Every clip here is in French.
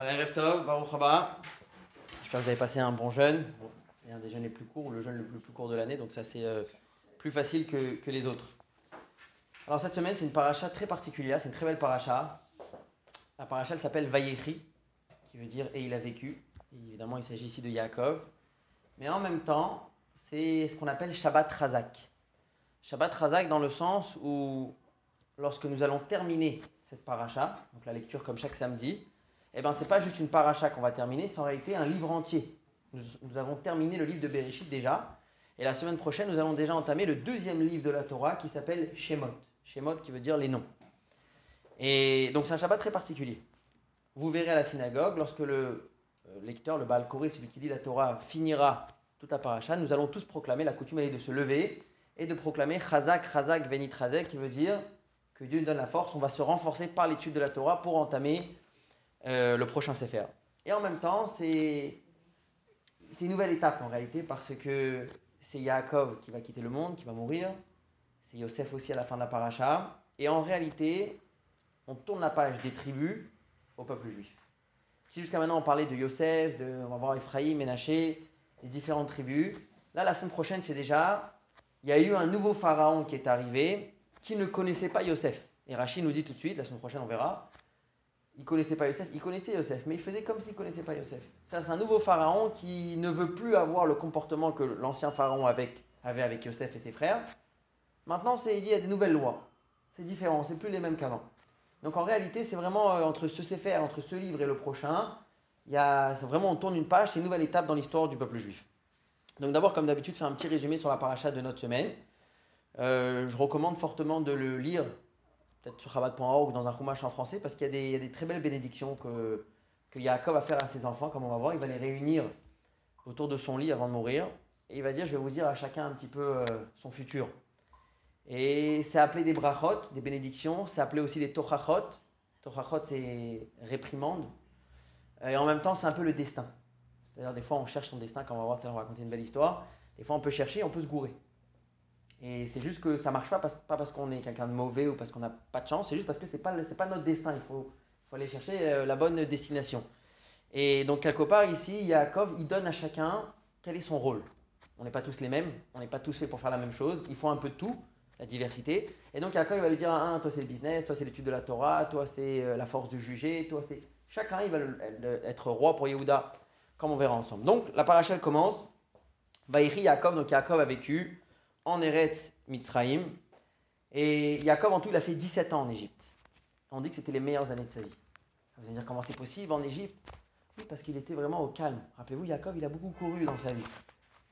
Erev Tov, Baruch Haba. J'espère que vous avez passé un bon jeûne. C'est un des jeûnes les plus courts, le jeûne le plus, court de l'année, donc ça c'est euh, plus facile que, les autres. Alors cette semaine, c'est une paracha très particulière, c'est une très belle paracha. La paracha elle s'appelle Vayechi, qui veut dire et il a vécu. Évidemment, il s'agit ici de Yaakov. Mais en même temps, c'est ce qu'on appelle Shabbat Razak. Shabbat Razak dans le sens où lorsque nous allons terminer cette paracha, donc la lecture comme chaque samedi, eh ben, c'est pas juste une paracha qu'on va terminer, c'est en réalité un livre entier. Nous, avons terminé le livre de Bereshit déjà, et la semaine prochaine, nous allons déjà entamer le deuxième livre de la Torah qui s'appelle Shemot. Shemot qui veut dire les noms. Et donc c'est un Shabbat très particulier. Vous verrez à la synagogue, lorsque le euh, lecteur, le Baal Koré, celui qui lit la Torah, finira toute la paracha, nous allons tous proclamer, la coutume elle est de se lever et de proclamer Chazak, Chazak, Venit Chazek, qui veut dire que Dieu nous donne la force, on va se renforcer par l'étude de la Torah pour entamer euh, le prochain Sefer. Et en même temps, c'est c'est une nouvelle étape en réalité parce que c'est Yaakov qui va quitter le monde, qui va mourir. C'est Yosef aussi à la fin de la paracha. Et en réalité, on tourne la page des tribus au peuple juif. Si jusqu'à maintenant on parlait de Yosef, de, on va voir Ephraïm, Ménaché, les différentes tribus, là la semaine prochaine c'est déjà, il y a eu un nouveau pharaon qui est arrivé qui ne connaissait pas Yosef. Et Rachid nous dit tout de suite, la semaine prochaine on verra, il connaissait pas Yosef, il connaissait Yosef, mais il faisait comme s'il connaissait pas Yosef. C'est un nouveau pharaon qui ne veut plus avoir le comportement que l'ancien pharaon avait avec Yosef et ses frères. Maintenant, c'est il y a des nouvelles lois. C'est différent, c'est plus les mêmes qu'avant. Donc en réalité, c'est vraiment euh, entre ce Sefer, entre ce livre et le prochain, il y a, vraiment on tourne une page, c'est une nouvelle étape dans l'histoire du peuple juif. Donc d'abord, comme d'habitude, faire un petit résumé sur la paracha de notre semaine. Euh, je recommande fortement de le lire, peut-être sur Chabad.org ou dans un chumash en français, parce qu'il y, a des- très belles bénédictions que, Yaakov va faire à ses enfants, comme on va voir. Il va les réunir autour de son lit avant de mourir. Et il va dire, je vais vous dire à chacun un petit peu euh, son futur. Et c'est appelé des brachot, des bénédictions. C'est appelé aussi des tochachot. Tochachot, c'est réprimande. Et en même temps, c'est un peu le destin. C'est-à-dire, des fois, on cherche son destin, quand on va voir, on va raconter une belle histoire. Des fois, on peut chercher, on peut se gourer. Et c'est juste que ça marche pas, parce, pas parce qu'on est quelqu'un de mauvais ou parce qu'on n'a pas de chance, c'est juste parce que c'est pas, pas notre destin. Il faut, faut aller chercher euh, la bonne destination. Et donc, quelque part, ici, Yaakov, il donne à chacun quel est son rôle. On n'est pas tous les mêmes, on n'est pas tous faits pour faire la même chose. Il faut un peu de tout, la diversité. Et donc, Yaakov, il va lui dire un, toi c'est le business, toi c'est l'étude de la Torah, toi c'est euh, la force du juger, toi c'est. Chacun, il va être roi pour Yehuda, comme on verra ensemble. Donc, la paracha elle commence. Vaïri Yaakov, donc Yaakov a vécu en Eretz Mitzraïm. Et Yaakov, en tout, il a fait 17 ans en Égypte. On dit que c'était les meilleures années de sa vie. Vous allez me dire comment c'est possible en Égypte? Oui, parce qu'il était vraiment au calme. Rappelez-vous, Yaakov, il a beaucoup couru dans sa vie.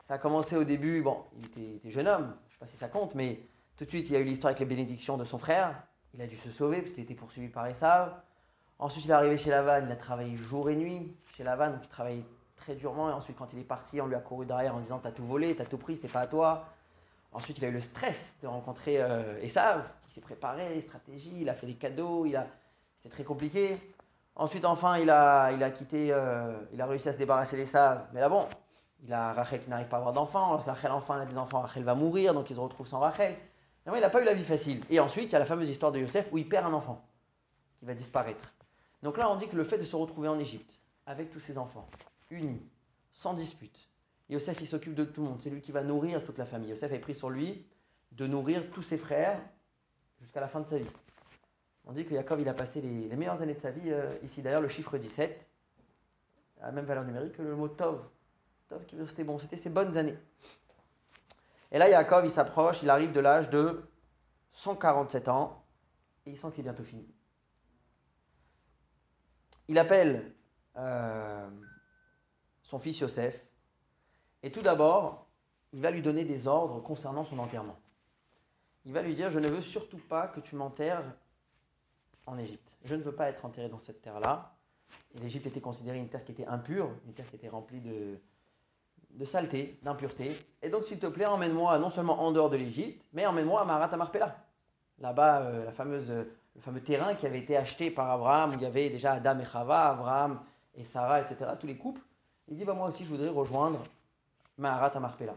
Ça a commencé au début, bon, il était, il était jeune homme, je ne sais pas si ça compte, mais tout de suite, il y a eu l'histoire avec les bénédictions de son frère. Il a dû se sauver parce qu'il était poursuivi par Esav. Ensuite, il est arrivé chez Lavan, il a travaillé jour et nuit chez Lavan, donc il travaillait très durement. Et ensuite, quand il est parti, on lui a couru derrière en disant T'as tout volé, t'as tout pris, c'est pas à toi. Ensuite, il a eu le stress de rencontrer euh, Esav. Il s'est préparé, les stratégies, il a fait des cadeaux, il a... c'était très compliqué. Ensuite, enfin, il a, il a quitté, euh, il a réussi à se débarrasser d'Esav. Mais là, bon, il a Rachel qui n'arrive pas à avoir d'enfants. Lorsque Rachel enfin a des enfants, Rachel va mourir, donc il se retrouve sans Rachel. Bon, il n'a pas eu la vie facile. Et ensuite, il y a la fameuse histoire de Yosef où il perd un enfant qui va disparaître. Donc là, on dit que le fait de se retrouver en Égypte, avec tous ses enfants, unis, sans dispute, Yosef, il s'occupe de tout le monde. C'est lui qui va nourrir toute la famille. Yosef a pris sur lui de nourrir tous ses frères jusqu'à la fin de sa vie. On dit que il a passé les, meilleures années de sa vie. euh, ici, d'ailleurs, le chiffre 17 a la même valeur numérique que le mot Tov. Tov qui veut dire c'était bon, c'était ses bonnes années. Et là, Jacob, il s'approche, il arrive de l'âge de 147 ans et il sent que c'est bientôt fini. Il appelle euh, son fils Yosef et tout d'abord, il va lui donner des ordres concernant son enterrement. Il va lui dire Je ne veux surtout pas que tu m'enterres en Égypte. Je ne veux pas être enterré dans cette terre-là. L'Égypte était considérée une terre qui était impure, une terre qui était remplie de, de saleté, d'impureté. Et donc, s'il te plaît, emmène-moi non seulement en dehors de l'Égypte, mais emmène-moi à Marat Amarpella. Là-bas, euh, le fameux terrain qui avait été acheté par Abraham, où il y avait déjà Adam et Chava, Abraham et Sarah, etc., tous les couples. Il dit bah, Moi aussi, je voudrais rejoindre Maharat Amarpella.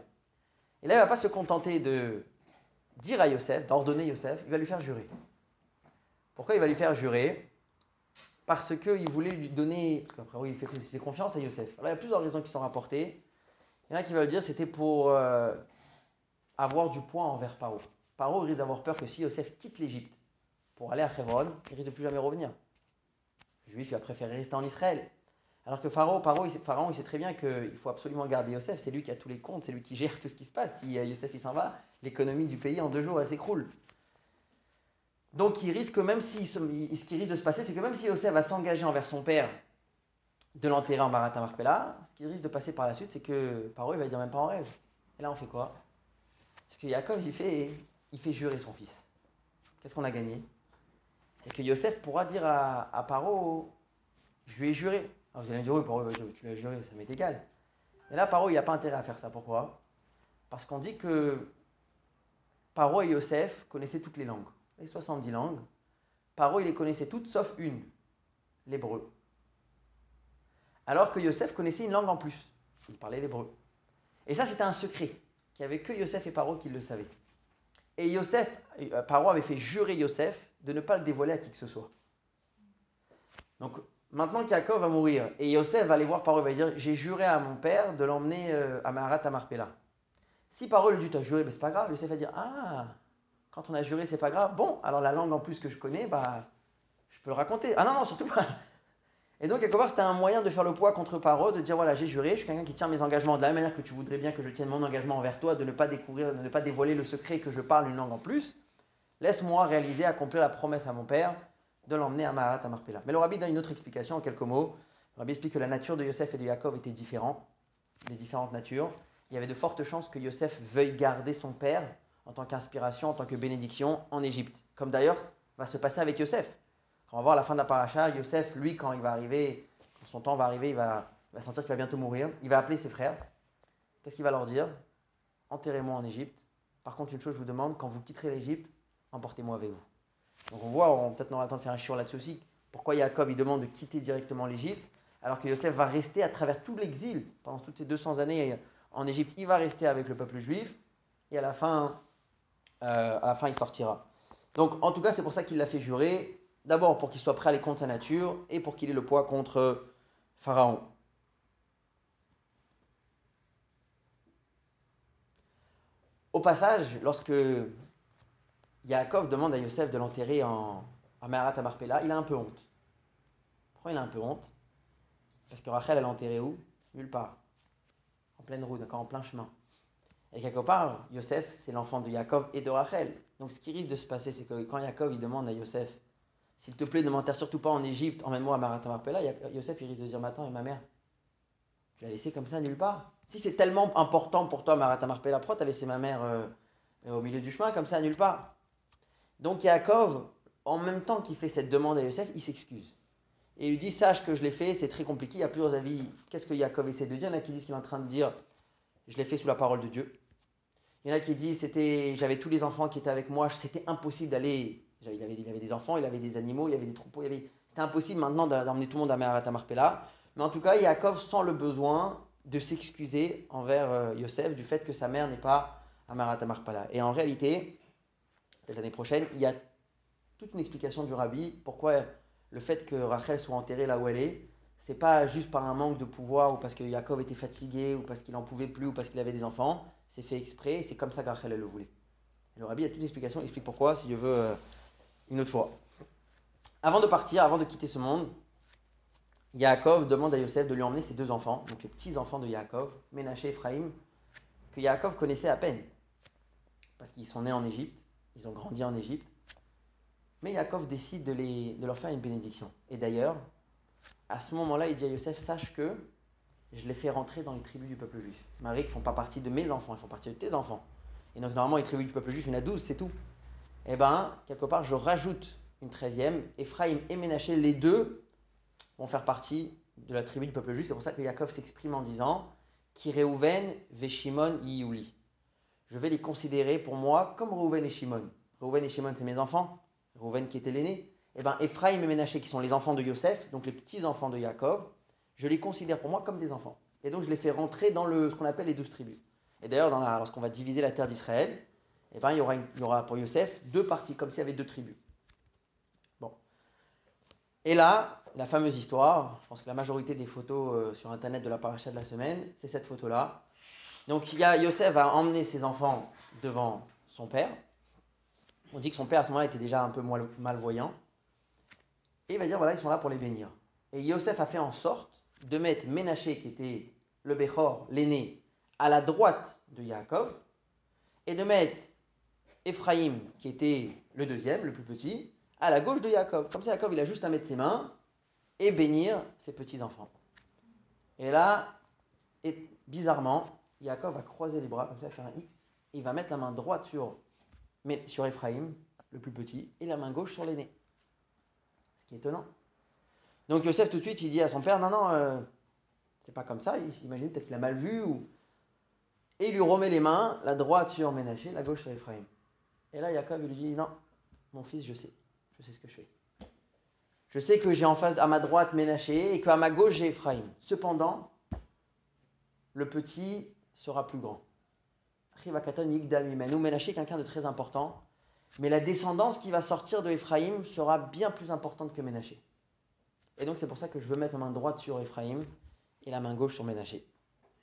Et là, il ne va pas se contenter de dire à Yosef, d'ordonner Yosef, il va lui faire jurer. Pourquoi il va lui faire jurer? Parce qu'il voulait lui donner, parce qu'après il fait confiance à Yosef. Il y a plusieurs raisons qui sont rapportées. Il y en a qui veulent dire c'était pour euh, avoir du poids envers Paro. Paro risque d'avoir peur que si Yosef quitte l'Égypte pour aller à Hebron, il risque de plus jamais revenir. Le juif, il va préférer rester en Israël. Alors que Pharaon, Pharaon, il, sait, Pharaon, très bien qu'il faut absolument garder Yosef. C'est lui qui a tous les comptes, c'est lui qui gère tout ce qui se passe. Si euh, Yosef s'en va, l'économie du pays en deux jours, elle s'écroule. Donc il risque, même si, ce qui risque de se passer, c'est que même si Yosef va s'engager envers son père de l'enterrer en Marat Marpella, ce qui risque de passer par la suite, c'est que Paro il va dire même pas en rêve. Et là on fait quoi? Parce que Yaakov il fait, il fait jurer son fils. Qu'est-ce qu'on a gagné? C'est que Yosef pourra dire à, à Paro, je lui ai juré. Alors vous allez me dire, oui, Paro, tu l'as juré, ça m'est égal. Mais là, Paro, il n'a pas intérêt à faire ça. Pourquoi? Parce qu'on dit que Paro et Yosef connaissaient toutes les langues, les 70 langues. Paro, il les connaissait toutes sauf une, l'hébreu. Alors que Yosef connaissait une langue en plus. Il parlait l'hébreu. Et ça, c'était un secret, qu'il n'y avait que Yosef et Paro qui le savaient. Et Yosef, euh, Paro avait fait jurer Yosef de ne pas le dévoiler à qui que ce soit. Donc, maintenant qu'Yaakov va mourir, et Yosef va aller voir Paro, il va dire J'ai juré à mon père de l'emmener euh, à Maharat à Marpella. Si Paro lui dit Tu as juré, ben, c'est pas grave, Yosef va dire Ah, quand on a juré, c'est pas grave. Bon, alors la langue en plus que je connais, bah, je peux le raconter. Ah non, non, surtout pas. Et donc, quelque part, c'était un moyen de faire le poids contre Paro, de dire voilà, j'ai juré, je suis quelqu'un qui tient mes engagements de la même manière que tu voudrais bien que je tienne mon engagement envers toi, de ne pas découvrir, de ne pas dévoiler le secret que je parle une langue en plus. Laisse-moi réaliser, accomplir la promesse à mon père de l'emmener à Mahat, à Marpella. Mais le rabbi donne une autre explication en quelques mots. Le rabbi explique que la nature de Yosef et de Jacob était différente, des différentes natures. Il y avait de fortes chances que Yosef veuille garder son père en tant qu'inspiration, en tant que bénédiction en Égypte. Comme d'ailleurs va se passer avec Yosef. Quand on va voir la fin de la paracha, Yosef, lui, quand il va arriver, quand son temps va arriver, il va, sentir qu'il va bientôt mourir. Il va appeler ses frères. Qu'est-ce qu'il va leur dire? Enterrez-moi en Égypte. Par contre, une chose, je vous demande, quand vous quitterez l'Égypte, emportez-moi avec vous. Donc on voit, on peut-être aura le temps de faire un chiot là-dessus aussi, pourquoi Jacob il demande de quitter directement l'Égypte, alors que Yosef va rester à travers tout l'exil, pendant toutes ces 200 années en Égypte, il va rester avec le peuple juif, et à la fin, euh, à la fin il sortira. Donc en tout cas, c'est pour ça qu'il l'a fait jurer, D'abord pour qu'il soit prêt à aller contre sa nature et pour qu'il ait le poids contre Pharaon. Au passage, lorsque Yaakov demande à Yosef de l'enterrer en, à Maharat à il a un peu honte. Pourquoi il a un peu honte? Parce que Rachel, elle l'a où? Nulle part. En pleine route, d'accord, en plein chemin. Et quelque part, Yosef, c'est l'enfant de Yaakov et de Rachel. Donc ce qui risque de se passer, c'est que quand Yaakov il demande à Yosef s'il te plaît, ne m'enterre surtout pas en Égypte, emmène-moi à Marat Marpella. Yosef, il risque de dire Matin, et ma mère? Tu l'as laissé comme ça nulle part? Si c'est tellement important pour toi, Marat Marpella, pourquoi tu as laissé ma mère euh, au milieu du chemin, comme ça, nulle part? Donc Yaakov, en même temps qu'il fait cette demande à Yosef, il s'excuse. Et il lui dit Sache que je l'ai fait, c'est très compliqué, il y a plusieurs avis. Qu'est-ce que Yaakov essaie de dire? Il y en a qui disent qu'il est en train de dire Je l'ai fait sous la parole de Dieu. Il y en a qui disent c'était, J'avais tous les enfants qui étaient avec moi, c'était impossible d'aller il avait, avait, des enfants, il avait des animaux, il avait des troupeaux. C'était impossible maintenant d'emmener tout le monde à Marpella. Mais en tout cas, Yaakov sent le besoin de s'excuser envers euh, Yosef du fait que sa mère n'est pas à Marpella. Et en réalité, les années prochaines, il y a toute une explication du rabbi pourquoi le fait que Rachel soit enterrée là où elle est, c'est pas juste par un manque de pouvoir ou parce que Yaakov était fatigué ou parce qu'il en pouvait plus ou parce qu'il avait des enfants. C'est fait exprès et c'est comme ça que Rachel le voulait. le rabbi a toute une explication, il explique pourquoi, si je veux. Euh, une autre fois. Avant de partir, avant de quitter ce monde, Yaakov demande à Yosef de lui emmener ses deux enfants, donc les petits-enfants de Yaakov, Ménaché et Ephraim, que Yaakov connaissait à peine. Parce qu'ils sont nés en Égypte, ils ont grandi en Égypte. Mais Yaakov décide de, les, de leur faire une bénédiction. Et d'ailleurs, à ce moment-là, il dit à Yosef Sache que je les fais rentrer dans les tribus du peuple juif. Marie, qui ne font pas partie de mes enfants, ils font partie de tes enfants. Et donc, normalement, les tribus du peuple juif, il y en a douze, c'est tout eh bien, quelque part, je rajoute une treizième. Ephraim et Ménaché, les deux, vont faire partie de la tribu du peuple juif. C'est pour ça que Yaakov s'exprime en disant Kireuven, Veshimon, Yiouli. Je vais les considérer pour moi comme Reuven et Shimon. Reuven et Shimon, c'est mes enfants. Reuven qui était l'aîné. Eh bien, Ephraim et Ménaché, qui sont les enfants de Yosef, donc les petits-enfants de Yaakov, je les considère pour moi comme des enfants. Et donc, je les fais rentrer dans le, ce qu'on appelle les douze tribus. Et d'ailleurs, lorsqu'on va diviser la terre d'Israël, eh ben, il, y aura il y aura pour Yosef deux parties, comme s'il y avait deux tribus. Bon. Et là, la fameuse histoire, je pense que la majorité des photos euh, sur internet de la paracha de la semaine, c'est cette photo-là. Donc Yosef va emmener ses enfants devant son père. On dit que son père à ce moment-là était déjà un peu malvoyant. Et il va dire voilà, ils sont là pour les bénir. Et Yosef a fait en sorte de mettre Ménaché, qui était le Bechor, l'aîné, à la droite de Yaakov, et de mettre Ephraim, qui était le deuxième, le plus petit, à la gauche de Yaakov. Comme ça, Yaakov, il a juste à mettre ses mains et bénir ses petits-enfants. Et là, et bizarrement, Yaakov va croiser les bras, comme ça, faire un X, et il va mettre la main droite sur, sur Ephraim, le plus petit, et la main gauche sur l'aîné. Ce qui est étonnant. Donc Yosef, tout de suite, il dit à son père, non, non, euh, c'est pas comme ça, il s'imagine peut-être qu'il a mal vu, et il lui remet les mains, la droite sur Ménaché, la gauche sur Ephraim. Et là, Yaakov, il lui dit, non, mon fils, je sais. Je sais ce que je fais. Je sais que j'ai en face, à ma droite, Ménaché et qu'à ma gauche, j'ai Ephraim. Cependant, le petit sera plus grand. Ménaché est quelqu'un de très important, mais la descendance qui va sortir de Ephraim sera bien plus importante que Ménaché. Et donc, c'est pour ça que je veux mettre ma main droite sur Ephraim et la main gauche sur Ménaché.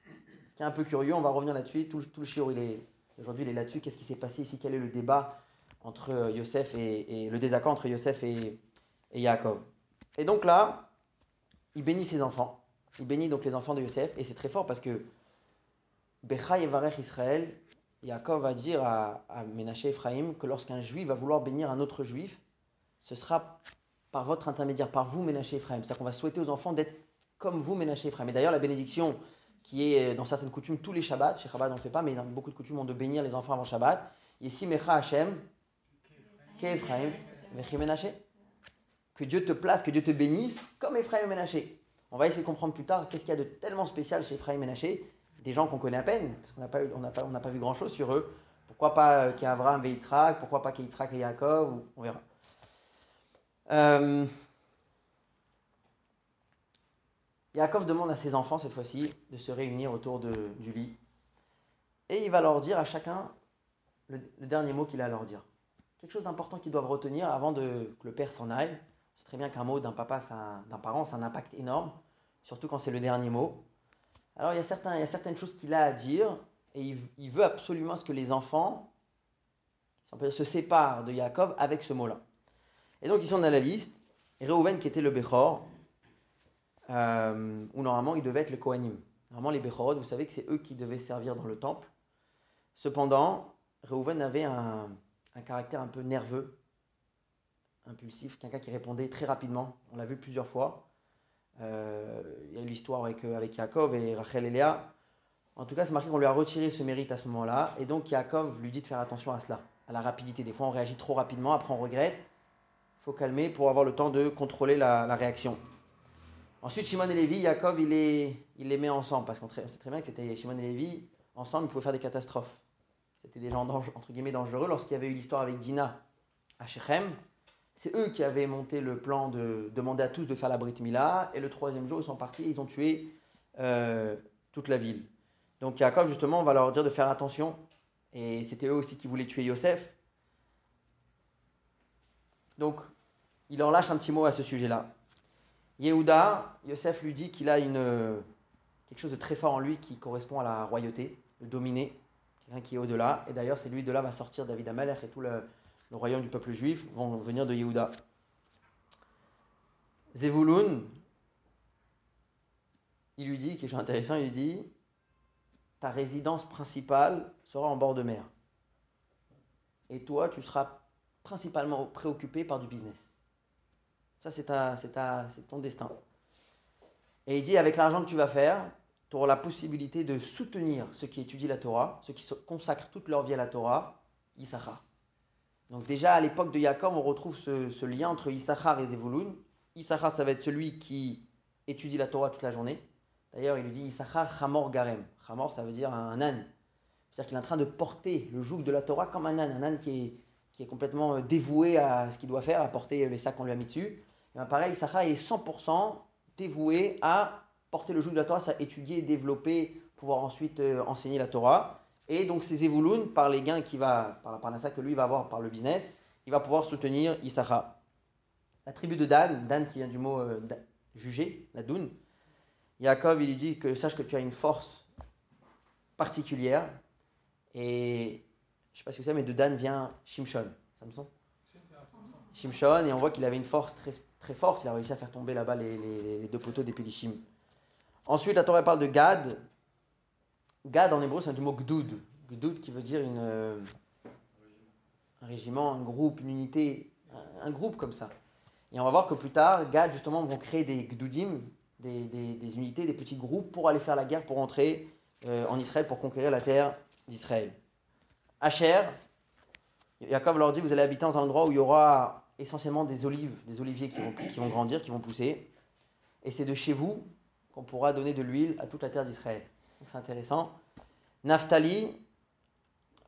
Ce qui est un peu curieux, on va revenir là-dessus. Tout, le chiot, il est, aujourd'hui, il est là-dessus. Qu'est-ce qui s'est passé ici? Quel est le débat entre Yosef et, le désaccord entre Yosef et, et Yaakov? Et donc là, il bénit ses enfants. Il bénit donc les enfants de Yosef. Et c'est très fort parce que Becha Yevarech Israël, Yaakov va dire à, à Ménaché Ephraim que lorsqu'un juif va vouloir bénir un autre juif, ce sera par votre intermédiaire, par vous, Ménaché Ephraim. C'est-à-dire qu'on va souhaiter aux enfants d'être comme vous, Ménaché Ephraim. Et d'ailleurs, la bénédiction qui est dans certaines coutumes tous les Shabbats, chez Chabad on ne fait pas, mais dans beaucoup de coutumes on de bénir les enfants avant Shabbat. Ici, Mecha Hashem, que Dieu te place, que Dieu te bénisse, comme Ephraim et Ménaché. On va essayer de comprendre plus tard qu'est-ce qu'il y a de tellement spécial chez Ephraim et Ménaché, des gens qu'on connaît à peine, parce qu'on n'a pas, vu grand-chose sur eux. Pourquoi pas euh, Abraham et Yitzhak, pourquoi pas qu'il y ait Yitzhak et Yaakov, on verra. Euh, Yaakov demande à ses enfants cette fois-ci de se réunir autour du lit. Et il va leur dire à chacun le dernier mot qu'il a à leur dire quelque chose d'important qu'ils doivent retenir avant de, que le père s'en aille. C'est très bien qu'un mot d'un papa, d'un parent, ça a un impact énorme, surtout quand c'est le dernier mot. Alors il y a, certaines choses qu'il a à dire, et il, veut absolument ce que les enfants se séparent de Yaakov avec ce mot-là. Et donc ils sont dans la liste, Reuven qui était le Bechor, euh, où normalement il devait être le Kohanim. Normalement les Bechorot, vous savez que c'est eux qui devaient servir dans le temple. Cependant, Reuven avait un, un caractère un peu nerveux, impulsif, quelqu'un qui répondait très rapidement. On l'a vu plusieurs fois. Euh, il y a eu l'histoire avec, euh, avec Yaakov et Rachel et Léa. En tout cas, c'est marqué qu'on lui a retiré ce mérite à ce moment-là. Et donc, Yaakov lui dit de faire attention à cela, à la rapidité. Des fois, on réagit trop rapidement, après, on regrette. Il faut calmer pour avoir le temps de contrôler la, réaction. Ensuite, Shimon et Lévi, Yaakov, il les, met ensemble. Parce qu'on sait très bien que c'était Shimon et Lévi, ensemble, ils pouvaient faire des catastrophes. C'était des gens entre guillemets dangereux. Lorsqu'il y avait eu l'histoire avec Dina à Shechem, c'est eux qui avaient monté le plan de demander à tous de faire la Brit Mila. Et le troisième jour, ils sont partis ils ont tué euh, toute la ville. Donc Jacob, justement, on va leur dire de faire attention. Et c'était eux aussi qui voulaient tuer Yosef. Donc, il leur lâche un petit mot à ce sujet-là. Yehuda, Yosef lui dit qu'il a une, quelque chose de très fort en lui qui correspond à la royauté, le dominer quelqu'un qui est au-delà. Et d'ailleurs, c'est lui de là va sortir David Amalek et tout le, royaume du peuple juif vont venir de Yehuda. Zevulun, il lui dit, quelque chose d'intéressant, il lui dit Ta résidence principale sera en bord de mer. Et toi, tu seras principalement préoccupé par du business. Ça, c'est, c'est ton destin. Et il dit Avec l'argent que tu vas faire, tu auras la possibilité de soutenir ceux qui étudient la Torah, ceux qui consacrent toute leur vie à la Torah, Issachar. Donc déjà à l'époque de Yaakov, on retrouve ce, lien entre Issachar et Zevulun. Issachar, ça va être celui qui étudie la Torah toute la journée. D'ailleurs, il lui dit Issachar Hamor Garem. Hamor, ça veut dire un âne. C'est-à-dire qu'il est en train de porter le joug de la Torah comme un âne, un âne qui est, complètement euh, dévoué à ce qu'il doit faire, à porter les sacs qu'on lui a mis dessus. Et bien pareil, Issachar est 100% dévoué à porter le joug de la Torah, c'est étudier, développer, pouvoir ensuite euh, enseigner la Torah. Et donc ces Evouloun, par les gains qu'il va, par, par ça que lui va avoir par le business, il va pouvoir soutenir Issachar. la tribu de Dan, Dan qui vient du mot euh, juger, la Doun. Yaakov, il lui dit que sache que tu as une force particulière. Et je ne sais pas si vous savez, mais de Dan vient Shimshon. Samson Shimshon, et on voit qu'il avait une force très, très forte. Il a réussi à faire tomber là-bas les, deux poteaux des Pélishim. Ensuite, la Torah parle de Gad. Gad en hébreu, c'est du mot Gdoud. Gdoud qui veut dire une, euh, un régiment, un groupe, une unité, un, groupe comme ça. Et on va voir que plus tard, Gad justement vont créer des Gdoudim, des, des, unités, des petits groupes pour aller faire la guerre, pour entrer euh, en Israël, pour conquérir la terre d'Israël. Asher, Jacob leur dit vous allez habiter dans un endroit où il y aura essentiellement des olives, des oliviers qui vont, qui vont grandir, qui vont pousser. Et c'est de chez vous qu'on pourra donner de l'huile à toute la terre d'Israël. C'est intéressant. Naphtali,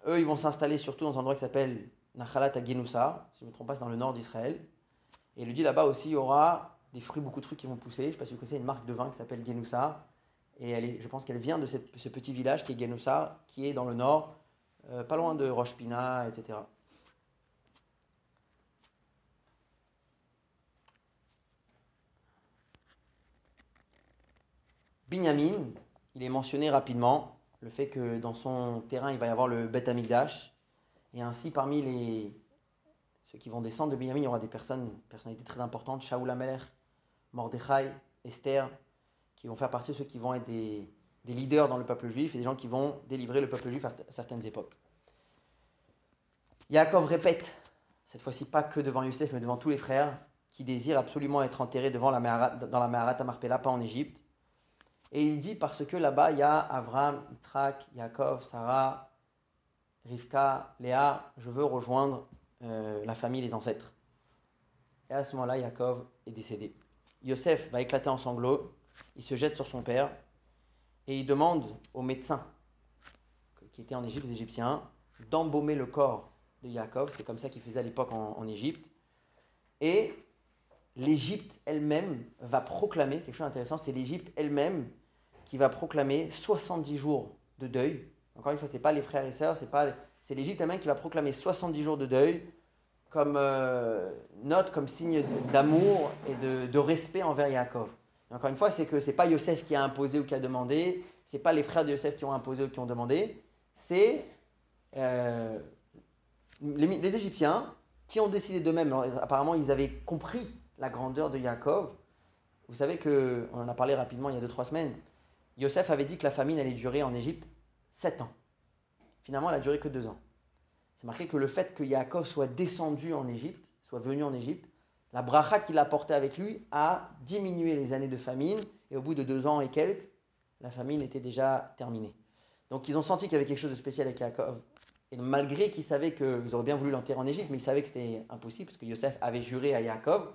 eux, ils vont s'installer surtout dans un endroit qui s'appelle Nachalat à Genoussa, si je ne me trompe pas, c'est dans le nord d'Israël. Et il lui dit là-bas aussi, il y aura des fruits, beaucoup de fruits qui vont pousser. Je ne sais pas si vous connaissez une marque de vin qui s'appelle Genoussa. Et elle je pense qu'elle vient de ce petit village qui est Genoussa, qui est dans le nord, euh, pas loin de Roche Pina, etc. Binyamin, il est mentionné rapidement, le fait que dans son terrain, il va y avoir le Beth Amikdash. Et ainsi, parmi les, ceux qui vont descendre de Binyamin, il y aura des personnes, personnalités très importantes, Shaoul Ameler, Mordechai, Esther, qui vont faire partie de ceux qui vont être des, leaders dans le peuple juif et des gens qui vont délivrer le peuple juif à certaines époques. Yaakov répète, cette fois-ci pas que devant Youssef, mais devant tous les frères, qui désirent absolument être enterrés devant la dans la pas en Égypte. Et il dit parce que là-bas, il y a Avram, Yitzhak, Yaakov, Sarah, Rivka, Léa, je veux rejoindre euh, la famille, les ancêtres. Et à ce moment-là, Yaakov est décédé. Yosef va éclater en sanglots, il se jette sur son père et il demande aux médecins qui étaient en Égypte, les Égyptiens, d'embaumer le corps de Yaakov. C'est comme ça qu'ils faisaient à l'époque en Égypte. Et l'Égypte elle-même va proclamer, quelque chose d'intéressant, c'est l'Égypte elle-même qui va proclamer 70 jours de deuil. Encore une fois, ce n'est pas les frères et sœurs, c'est pas c'est l'Égypte elle-même qui va proclamer 70 jours de deuil comme euh, note, comme signe d'amour et de, respect envers Yaakov. encore une fois, c'est que ce n'est pas Yosef qui a imposé ou qui a demandé, ce n'est pas les frères de Yosef qui ont imposé ou qui ont demandé, c'est euh, les, les, Égyptiens qui ont décidé d'eux-mêmes. Apparemment, ils avaient compris la grandeur de Yaakov. Vous savez que, on en a parlé rapidement il y a 2-3 semaines, Yosef avait dit que la famine allait durer en Égypte 7 ans. Finalement, elle a duré que 2 ans. C'est marqué que le fait que Yaakov soit descendu en Égypte, soit venu en Égypte, la bracha qu'il a portée avec lui a diminué les années de famine, et au bout de 2 ans et quelques, la famine était déjà terminée. Donc ils ont senti qu'il y avait quelque chose de spécial avec Yaakov. Et malgré qu'ils savaient qu'ils auraient bien voulu l'enterrer en Égypte, mais ils savaient que c'était impossible, parce que Yosef avait juré à Yaakov.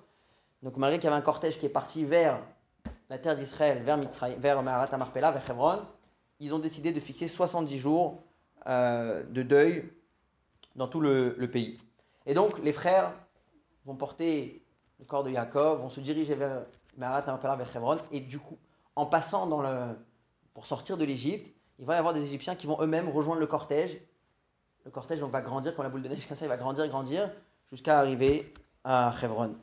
Donc malgré qu'il y avait un cortège qui est parti vers la terre d'Israël vers, Mitzray, vers Maharat Amarpela, vers Hebron, ils ont décidé de fixer 70 jours euh, de deuil dans tout le, pays. Et donc, les frères vont porter le corps de Yaakov, vont se diriger vers Maharat Amarpela, vers Hebron, et du coup, en passant dans le, pour sortir de l'Égypte, il va y avoir des Égyptiens qui vont eux-mêmes rejoindre le cortège. Le cortège donc, va grandir, comme la boule de neige, comme ça, il va grandir, grandir, jusqu'à arriver à Hebron.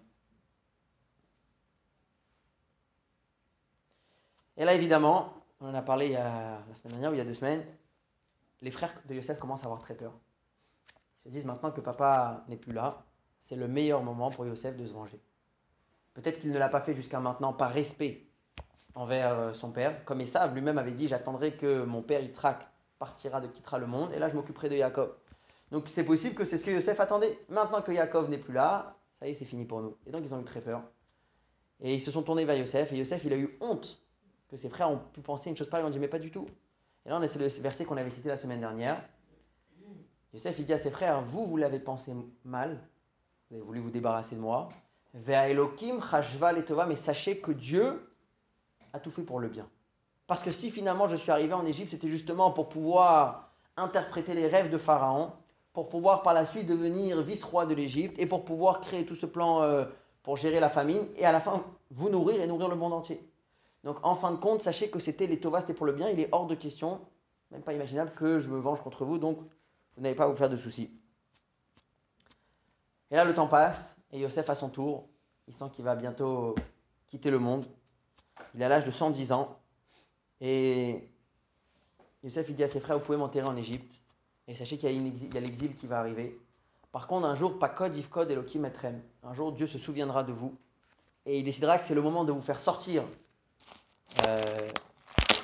Et là, évidemment, on en a parlé il y a, la semaine dernière ou il y a deux semaines, les frères de Yosef commencent à avoir très peur. Ils se disent maintenant que papa n'est plus là, c'est le meilleur moment pour Yosef de se venger. Peut-être qu'il ne l'a pas fait jusqu'à maintenant par respect envers euh, son père. Comme Esav lui-même avait dit J'attendrai que mon père Yitzhak partira de quittera le monde, et là je m'occuperai de Jacob. Donc c'est possible que c'est ce que Yosef attendait. Maintenant que Jacob n'est plus là, ça y est, c'est fini pour nous. Et donc ils ont eu très peur. Et ils se sont tournés vers Yosef, et Yosef il a eu honte que ses frères ont pu penser une chose pareille. On dit, mais pas du tout. Et là, on est le verset qu'on avait cité la semaine dernière. Yosef, il dit à ses frères, vous, vous l'avez pensé mal. Vous avez voulu vous débarrasser de moi. Mais sachez que Dieu a tout fait pour le bien. Parce que si finalement je suis arrivé en Égypte, c'était justement pour pouvoir interpréter les rêves de Pharaon, pour pouvoir par la suite devenir vice-roi de l'Égypte et pour pouvoir créer tout ce plan euh, pour gérer la famine et à la fin vous nourrir et nourrir le monde entier. Donc en fin de compte, sachez que c'était les Tovas, c'était pour le bien. Il est hors de question, même pas imaginable, que je me venge contre vous. Donc vous n'avez pas à vous faire de soucis. Et là, le temps passe, et Yosef, à son tour, il sent qu'il va bientôt quitter le monde. Il a l'âge de 110 ans. Et Youssef, il dit à ses frères, vous pouvez m'enterrer en Égypte. Et sachez qu'il y a l'exil qui va arriver. Par contre, un jour, Pakod, Yvkod, Elohim, Etrem. Un jour, Dieu se souviendra de vous. Et il décidera que c'est le moment de vous faire sortir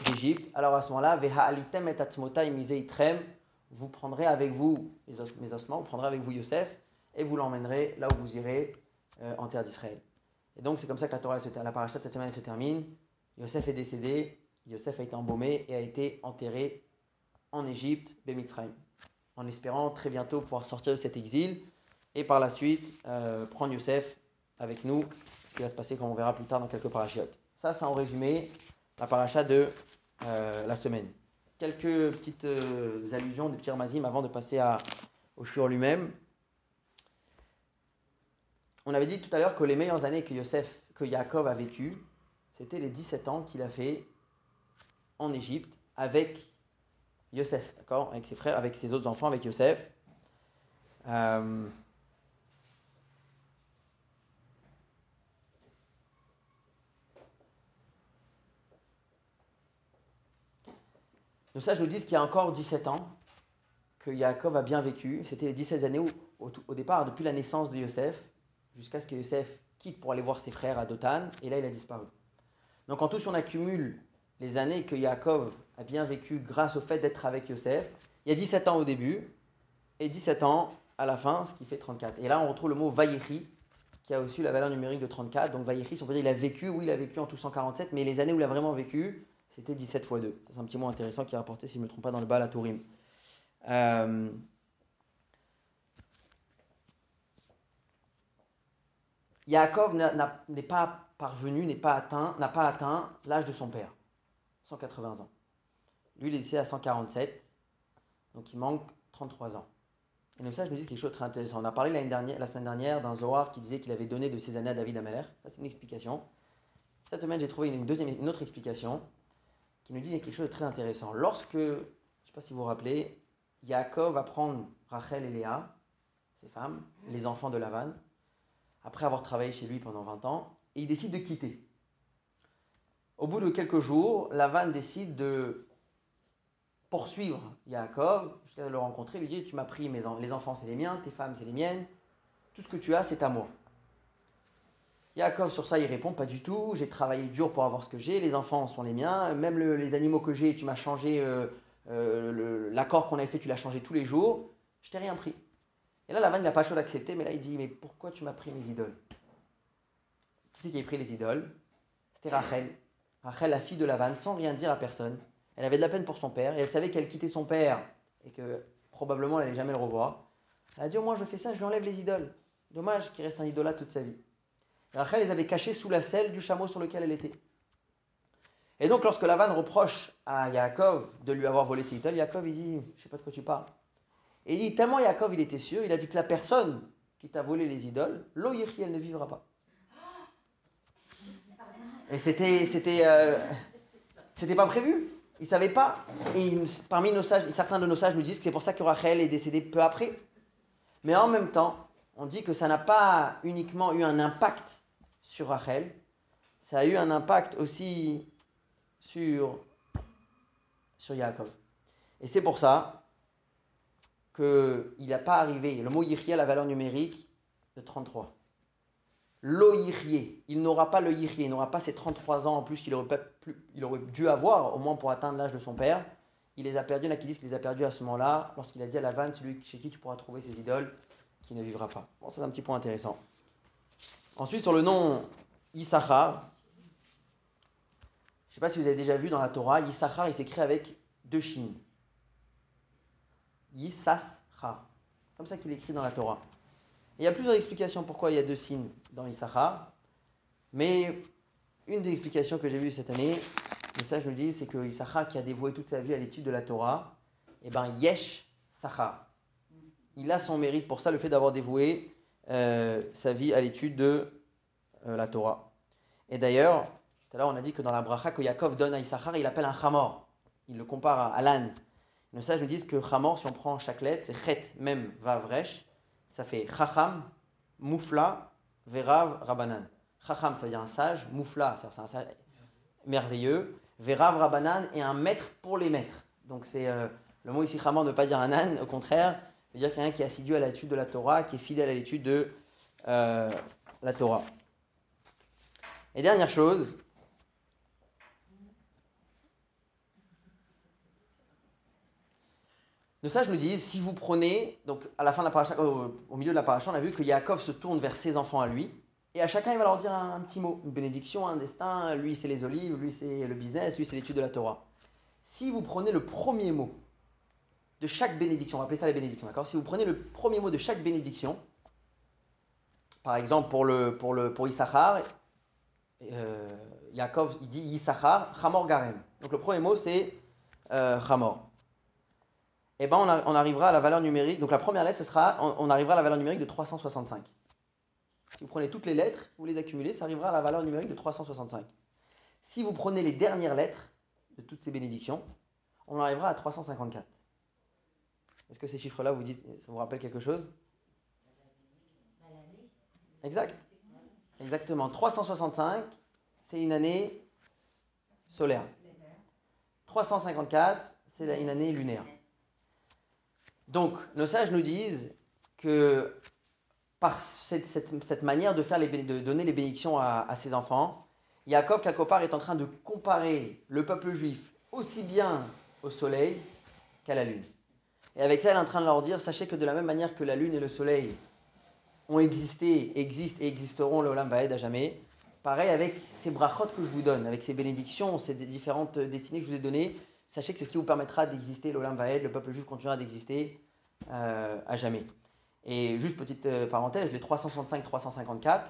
d'Égypte. Alors à ce moment-là, alitem et vous prendrez avec vous mes ossements, vous prendrez avec vous Yosef, et vous l'emmènerez là où vous irez euh, en terre d'Israël. Et donc c'est comme ça que la Torah, la cette semaine se termine. Yosef est décédé, Yosef a été embaumé et a été enterré en Égypte, en espérant très bientôt pouvoir sortir de cet exil et par la suite euh, prendre Yosef avec nous, ce qui va se passer comme on verra plus tard dans quelques parachiotes. Ça, c'est en résumé la paracha de euh, la semaine. Quelques petites euh, allusions, des petits mazim avant de passer au shur lui-même. On avait dit tout à l'heure que les meilleures années que Yosef, que Yaakov a vécues, c'était les 17 ans qu'il a fait en Égypte avec Yosef, d'accord? Avec ses frères, avec ses autres enfants, avec Yosef. Euh, Donc ça, je vous dis qu'il y a encore 17 ans que Yaakov a bien vécu. C'était les 17 années où, au, départ, depuis la naissance de Yosef, jusqu'à ce que Yosef quitte pour aller voir ses frères à Dothan, et là, il a disparu. Donc en tout, si on accumule les années que Yaakov a bien vécu grâce au fait d'être avec Yosef, il y a 17 ans au début, et 17 ans à la fin, ce qui fait 34. Et là, on retrouve le mot Vaïri, qui a aussi la valeur numérique de 34. Donc Vaïri, on peut dire il a vécu, oui, il a vécu en tout 147, mais les années où il a vraiment vécu, c'était 17 fois 2. C'est un petit mot intéressant qui est rapporté, si je ne me trompe pas, dans le bas à Tourim. Euh, Yaakov n'est pas parvenu, n'est pas atteint, n'a pas atteint l'âge de son père, 180 ans. Lui, il est décédé à 147, donc il manque 33 ans. Et donc ça, je me dis quelque chose de très intéressant. On a parlé la semaine dernière d'un Zohar qui disait qu'il avait donné de ses années à David Ameller. Ça, c'est une explication. Cette semaine, j'ai trouvé une, deuxième, une autre explication qui nous dit quelque chose de très intéressant. Lorsque, je ne sais pas si vous vous rappelez, Yaakov va prendre Rachel et Léa, ses femmes, les enfants de Lavan, après avoir travaillé chez lui pendant 20 ans, et il décide de quitter. Au bout de quelques jours, Lavan décide de poursuivre Yaakov jusqu'à le rencontrer, lui dit Tu m'as pris les enfants, c'est les miens, tes femmes, c'est les miennes, tout ce que tu as, c'est à moi. Yaakov, sur ça, il répond Pas du tout, j'ai travaillé dur pour avoir ce que j'ai, les enfants sont les miens, même les animaux que j'ai, tu m'as changé, euh, euh, l'accord qu'on avait fait, tu l'as changé tous les jours, je t'ai rien pris. Et là, Lavan n'a pas chaud d'accepter, mais là, il dit Mais pourquoi tu m'as pris mes idoles? Qui c'est qui a pris les idoles? C'était Rachel. Rachel, la fille de Lavan, sans rien dire à personne. Elle avait de la peine pour son père, et elle savait qu'elle quittait son père, et que probablement elle n'allait jamais le revoir. Elle a dit Au moins, je fais ça, je lui enlève les idoles. Dommage qu'il reste un idolâtre toute sa vie. Rachel les avait cachés sous la selle du chameau sur lequel elle était. Et donc, lorsque Lavan reproche à Yaakov de lui avoir volé ses idoles, Yaakov il dit Je sais pas de quoi tu parles. Et il dit Tellement Yaakov il était sûr, il a dit que la personne qui t'a volé les idoles, l'eau elle ne vivra pas. Et euh, c'était pas prévu. Il savait pas. Et parmi nos certains de nos sages nous disent que c'est pour ça que Rachel est décédée peu après. Mais en même temps, on dit que ça n'a pas uniquement eu un impact sur Rachel, ça a eu un impact aussi sur, sur Yaakov. Et c'est pour ça qu'il n'a pas arrivé, le mot Yirye a la valeur numérique de 33. Lo il n'aura pas le Yirye, il n'aura pas ces 33 ans en plus qu'il aurait, aurait dû avoir, au moins pour atteindre l'âge de son père. Il les a perdus, il y en a qui disent qu'il les a perdus à ce moment-là, lorsqu'il a dit à la vanne, celui chez qui tu pourras trouver ses idoles, qui ne vivra pas. Bon, c'est un petit point intéressant. Ensuite, sur le nom Issachar, je ne sais pas si vous avez déjà vu dans la Torah, Issachar, il s'écrit avec deux chines. Yissachar. Comme ça qu'il écrit dans la Torah. il y a plusieurs explications pourquoi il y a deux signes dans Issachar. Mais une des explications que j'ai vues cette année, ça je me dis, c'est que Issachar, qui a dévoué toute sa vie à l'étude de la Torah, eh ben Yesh Sachar il a son mérite pour ça, le fait d'avoir dévoué euh, sa vie à l'étude de euh, la Torah. Et d'ailleurs, tout à l'heure on a dit que dans la bracha que Yaakov donne à Issachar, il appelle un chamor. Il le compare à l'âne. Nos sages nous disent que chamor, si on prend chaque lettre, c'est chet, même, vavresh. Ça fait chacham, moufla, Verav Rabanan. Chacham, ça veut dire un sage. Moufla, c'est un sage merveilleux. Verav Rabanan est un maître pour les maîtres. Donc c'est euh, le mot ici Chama ne veut pas dire un âne, au contraire, veut dire quelqu'un qui est assidu à l'étude de la Torah, qui est fidèle à l'étude de euh, la Torah. Et dernière chose, Nos sages nous disent, si vous prenez, donc à la fin de la paracha, au, milieu de la paracha, on a vu que Yaakov se tourne vers ses enfants à lui, et à chacun il va leur dire un, petit mot, une bénédiction, un destin, lui c'est les olives, lui c'est le business, lui c'est l'étude de la Torah. Si vous prenez le premier mot de chaque bénédiction, on va appeler ça la bénédiction, d'accord? Si vous prenez le premier mot de chaque bénédiction, par exemple pour, le, pour, le, pour Issachar, euh, Yaakov il dit Issachar, Hamor Garem. Donc le premier mot c'est euh, Hamor eh ben on, arrivera à la valeur numérique. Donc la première lettre, ce sera, on, arrivera à la valeur numérique de 365. Si vous prenez toutes les lettres, vous les accumulez, ça arrivera à la valeur numérique de 365. Si vous prenez les dernières lettres de toutes ces bénédictions, on arrivera à 354. Est-ce que ces chiffres-là vous disent, ça vous rappelle quelque chose? Exact. Exactement. 365, c'est une année solaire. 354, c'est une année lunaire. Donc, nos sages nous disent que par cette, manière de, donner les bénédictions à, ses enfants, Yaakov, quelque part, est en train de comparer le peuple juif aussi bien au soleil qu'à la lune. Et avec ça, elle est en train de leur dire, sachez que de la même manière que la lune et le soleil ont existé, existent et existeront, le va à jamais, pareil avec ces brachot que je vous donne, avec ces bénédictions, ces différentes destinées que je vous ai données, sachez que c'est ce qui vous permettra d'exister, l'Olam Vaed, le peuple juif continuera d'exister euh, à jamais. Et juste petite euh, parenthèse, les 365-354,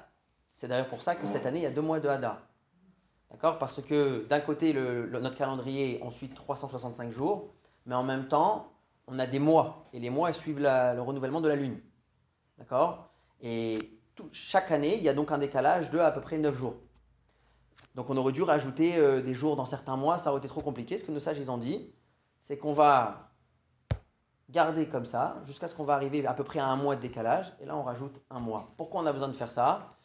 c'est d'ailleurs pour ça que cette année, il y a deux mois de Hadar. D'accord? Parce que d'un côté, notre calendrier, on suit 365 jours, mais en même temps, on a des mois. Et les mois, suivent le renouvellement de la Lune. D'accord? Et chaque année, il y a donc un décalage de à peu près 9 jours. Donc on aurait dû rajouter euh, des jours dans certains mois, ça aurait été trop compliqué. Ce que nos sages ils ont dit, c'est qu'on va garder comme ça jusqu'à ce qu'on va arriver à peu près à un mois de décalage. Et là, on rajoute un mois. Pourquoi on a besoin de faire ça?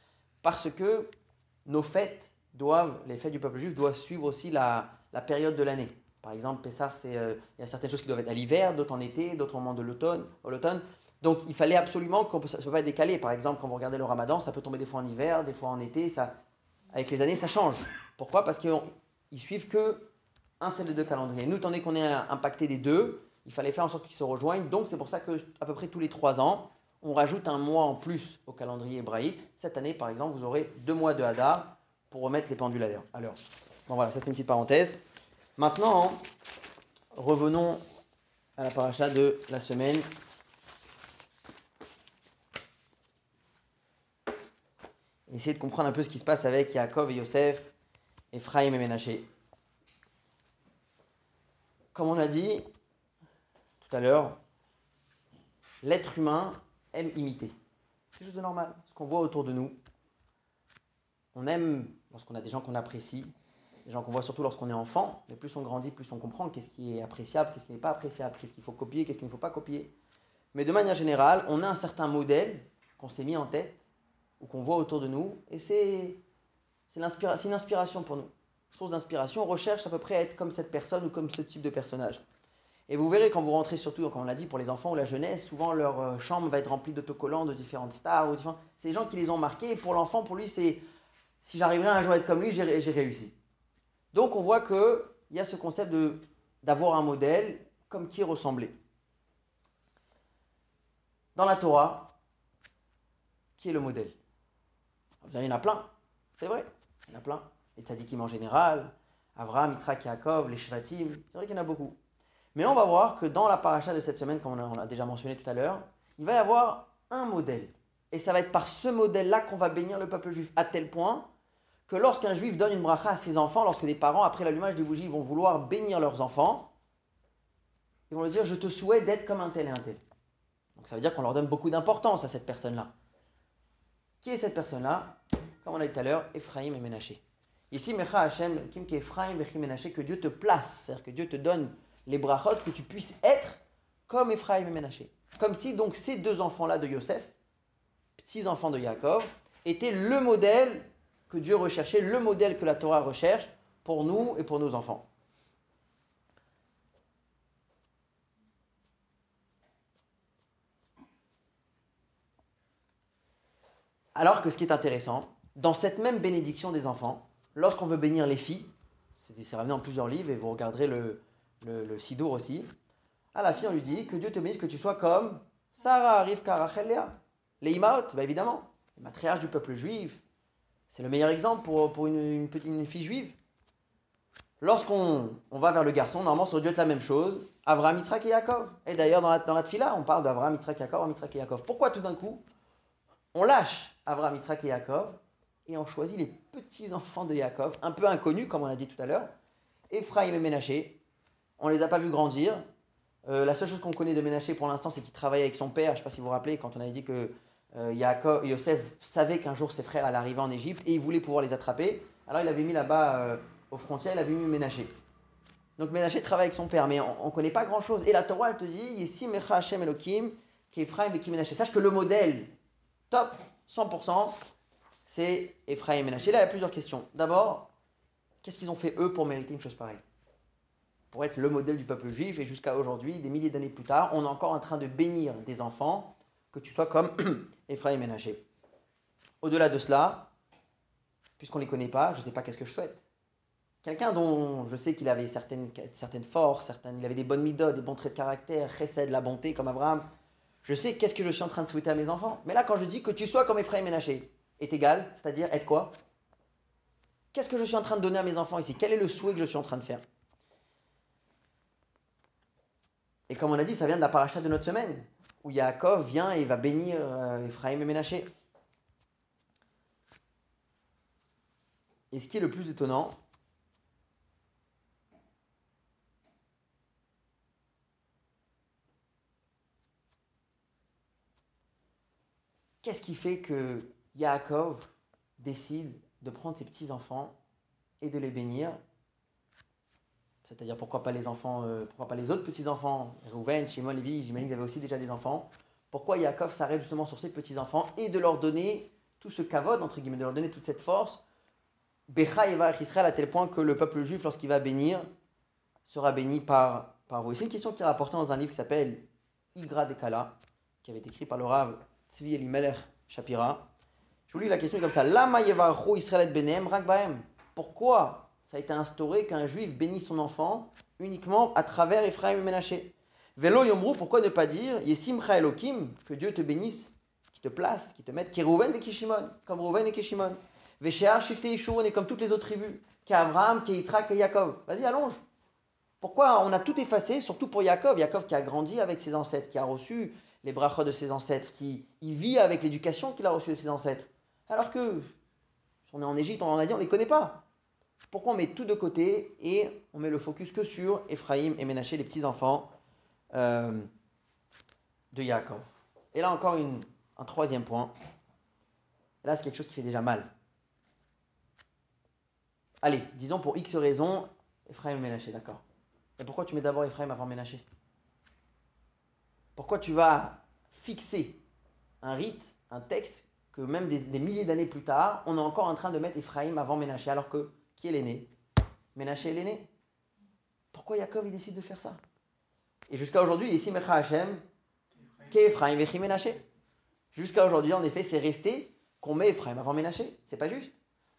Parce que nos fêtes doivent, les fêtes du peuple juif doivent suivre aussi la, période de l'année. Par exemple, Pessah, euh, il y a certaines choses qui doivent être à l'hiver, d'autres en été, d'autres au moment de l'automne. Donc il fallait absolument qu'on ça ne peut pas décaler. Par exemple, quand vous regardez le ramadan, ça peut tomber des fois en hiver, des fois en été. Ça, avec les années, ça change. Pourquoi? Parce qu'ils suivent que un seul des deux calendriers. Nous, tandis qu'on est impacté des deux, il fallait faire en sorte qu'ils se rejoignent. Donc, c'est pour ça que à peu près tous les trois ans, on rajoute un mois en plus au calendrier hébraïque. Cette année, par exemple, vous aurez deux mois de Hadar pour remettre les pendules à l'heure. Alors, bon voilà, ça c'est une petite parenthèse. Maintenant, revenons à la paracha de la semaine essayer de comprendre un peu ce qui se passe avec Yaakov et Yosef, Ephraim et Ménaché. Comme on a dit tout à l'heure, l'être humain aime imiter. C'est juste de normal. Ce qu'on voit autour de nous, on aime lorsqu'on a des gens qu'on apprécie, des gens qu'on voit surtout lorsqu'on est enfant, mais plus on grandit, plus on comprend qu'est-ce qui est appréciable, qu'est-ce qui n'est pas appréciable, qu'est-ce qu'il faut copier, qu'est-ce qu'il ne faut pas copier. Mais de manière générale, on a un certain modèle qu'on s'est mis en tête ou qu'on voit autour de nous. Et c'est une inspiration pour nous. Source d'inspiration, on recherche à peu près à être comme cette personne ou comme ce type de personnage. Et vous verrez quand vous rentrez, surtout, comme on l'a dit, pour les enfants ou la jeunesse, souvent leur euh, chambre va être remplie d'autocollants de différentes stars. Ou C'est des gens qui les ont marqués. Et pour l'enfant, pour lui, c'est si j'arriverai un jour à être comme lui, j'ai réussi. Donc on voit qu'il y a ce concept d'avoir un modèle comme qui ressembler. Dans la Torah, qui est le modèle? Il y en a plein, c'est vrai, il y en a plein. Les tzadikim en général, Avraham, Yitzhak, Yaakov, les Shvatim, c'est vrai qu'il y en a beaucoup. Mais on va voir que dans la paracha de cette semaine, comme on a déjà mentionné tout à l'heure, il va y avoir un modèle. Et ça va être par ce modèle-là qu'on va bénir le peuple juif, à tel point que lorsqu'un juif donne une bracha à ses enfants, lorsque des parents, après l'allumage des bougies, vont vouloir bénir leurs enfants, ils vont leur dire Je te souhaite d'être comme un tel et un tel. Donc ça veut dire qu'on leur donne beaucoup d'importance à cette personne-là. Qui est cette personne-là? Comme on a dit tout à l'heure, Ephraim et Ménaché. Ici, Mecha Hashem, Kim qui Ephraim et Ménaché, que Dieu te place, c'est-à-dire que Dieu te donne les brachot, que tu puisses être comme Ephraim et Ménaché. Comme si donc ces deux enfants-là de Yosef, petits enfants de Yaakov, était le modèle que Dieu recherchait, le modèle que la Torah recherche pour nous et pour nos enfants. Alors que ce qui est intéressant, dans cette même bénédiction des enfants, lorsqu'on veut bénir les filles, c'est ramené dans plusieurs livres et vous regarderez le Sidour aussi, à la fille on lui dit que Dieu te bénisse, que tu sois comme Sarah, Rivka, Rachel, Léa. Les Imaot, bah évidemment, les matriarches du peuple juif. C'est le meilleur exemple pour, pour une, petite fille juive. Lorsqu'on on va vers le garçon, normalement, ça aurait dû être la même chose. Avraham, Yitzhak et Yaakov. Et d'ailleurs, dans la, dans la tfila, on parle d'Avraham, Yitzhak, Yaakov, Yitzhak et Yaakov. Pourquoi tout d'un coup, on lâche Avraham, Yitzhak et Yaakov et on choisit les petits-enfants de Yaakov, un peu inconnus, comme on a dit tout à l'heure, Ephraim et Ménaché. On ne les a pas vus grandir. Euh, la seule chose qu'on connaît de Ménaché pour l'instant, c'est qu'il travaillait avec son père. Je ne sais pas si vous vous rappelez, quand on avait dit que Yaakov, Yosef savait qu'un jour ses frères allaient arriver en Égypte et il voulait pouvoir les attraper. Alors il avait mis là-bas euh, aux frontières, il avait mis Ménaché. Donc Ménaché travaille avec son père, mais on ne connaît pas grand-chose. Et la Torah, elle te dit Yessi Mecha Hashem Elohim, Ephraim et Ménaché. Sache que le modèle top, 100%, c'est Ephraim et Ménaché. Là, il y a plusieurs questions. D'abord, qu'est-ce qu'ils ont fait eux pour mériter une chose pareille? Pour être le modèle du peuple juif, et jusqu'à aujourd'hui, des milliers d'années plus tard, on est encore en train de bénir des enfants, que tu sois comme Ephraim et Ménaché. Au-delà de cela, puisqu'on ne les connaît pas, je ne sais pas qu'est-ce que je souhaite. Quelqu'un dont je sais qu'il avait certaines, certaines forces, certaines, il avait des bonnes midotes, des bons traits de caractère, de la bonté comme Abraham. Je sais qu'est-ce que je suis en train de souhaiter à mes enfants. Mais là, quand je dis que tu sois comme Ephraim et Ménaché, est égal, c'est-à-dire être quoi? Qu'est-ce que je suis en train de donner à mes enfants ici? Quel est le souhait que je suis en train de faire? Et comme on a dit, ça vient de la paracha de notre semaine, où Yaakov vient et va bénir euh, Ephraim et Ménaché. Et ce qui est le plus étonnant, qu'est-ce qui fait que Yaakov décide de prendre ses petits-enfants et de les bénir. C'est-à-dire pourquoi pas les enfants, euh, pourquoi pas les autres petits-enfants, Rouven, Shimon, Lévi, j'imagine qu'ils avaient aussi déjà des enfants. Pourquoi Yaakov s'arrête justement sur ses petits-enfants et de leur donner tout ce kavod, entre guillemets, de leur donner toute cette force, Becha et Israël à tel point que le peuple juif, lorsqu'il va bénir, sera béni par, par vous. c'est une question qui est rapportée dans un livre qui s'appelle Igra Dekala, qui avait été écrit par le Rav Tzvi Elimelech Shapira. Je vous lis la question comme ça. Pourquoi ça a été instauré qu'un juif bénisse son enfant uniquement à travers Ephraim et Ménaché Velo Yomru, pourquoi ne pas dire Yesim Elohim, que Dieu te bénisse, qui te place, qui te mette, Kérouven et Kishimon, comme Rouven et Kishimon. Veshéar, Shifte Ishurun, et comme toutes les autres tribus, qu'Avraham, qu'Yitzhak et Yaakov. Vas-y, allonge. Pourquoi on a tout effacé, surtout pour Yaakov? Yaakov qui a grandi avec ses ancêtres, qui a reçu les brachos de ses ancêtres, qui il vit avec l'éducation qu'il a reçue de ses ancêtres. Alors que, si on est en Égypte, on en a dit, on ne les connaît pas. Pourquoi on met tout de côté et on met le focus que sur Ephraim et Ménaché, les petits-enfants euh, de Yaakov Et là encore un troisième point. Là, c'est quelque chose qui fait déjà mal. Allez, disons pour X raisons, Ephraim et Ménaché, d'accord. Mais pourquoi tu mets d'abord Ephraim avant Ménaché? Pourquoi tu vas fixer un rite, un texte que même des, milliers d'années plus tard, on est encore en train de mettre Ephraim avant Ménaché, alors que qui est l'aîné Ménaché est l'aîné. Pourquoi Yaakov il décide de faire ça? Et jusqu'à aujourd'hui, ici Mecha Hashem, qu'Ephraim et Ménaché? Jusqu'à aujourd'hui, en effet, c'est resté qu'on met Ephraim avant Ménaché. C'est pas juste.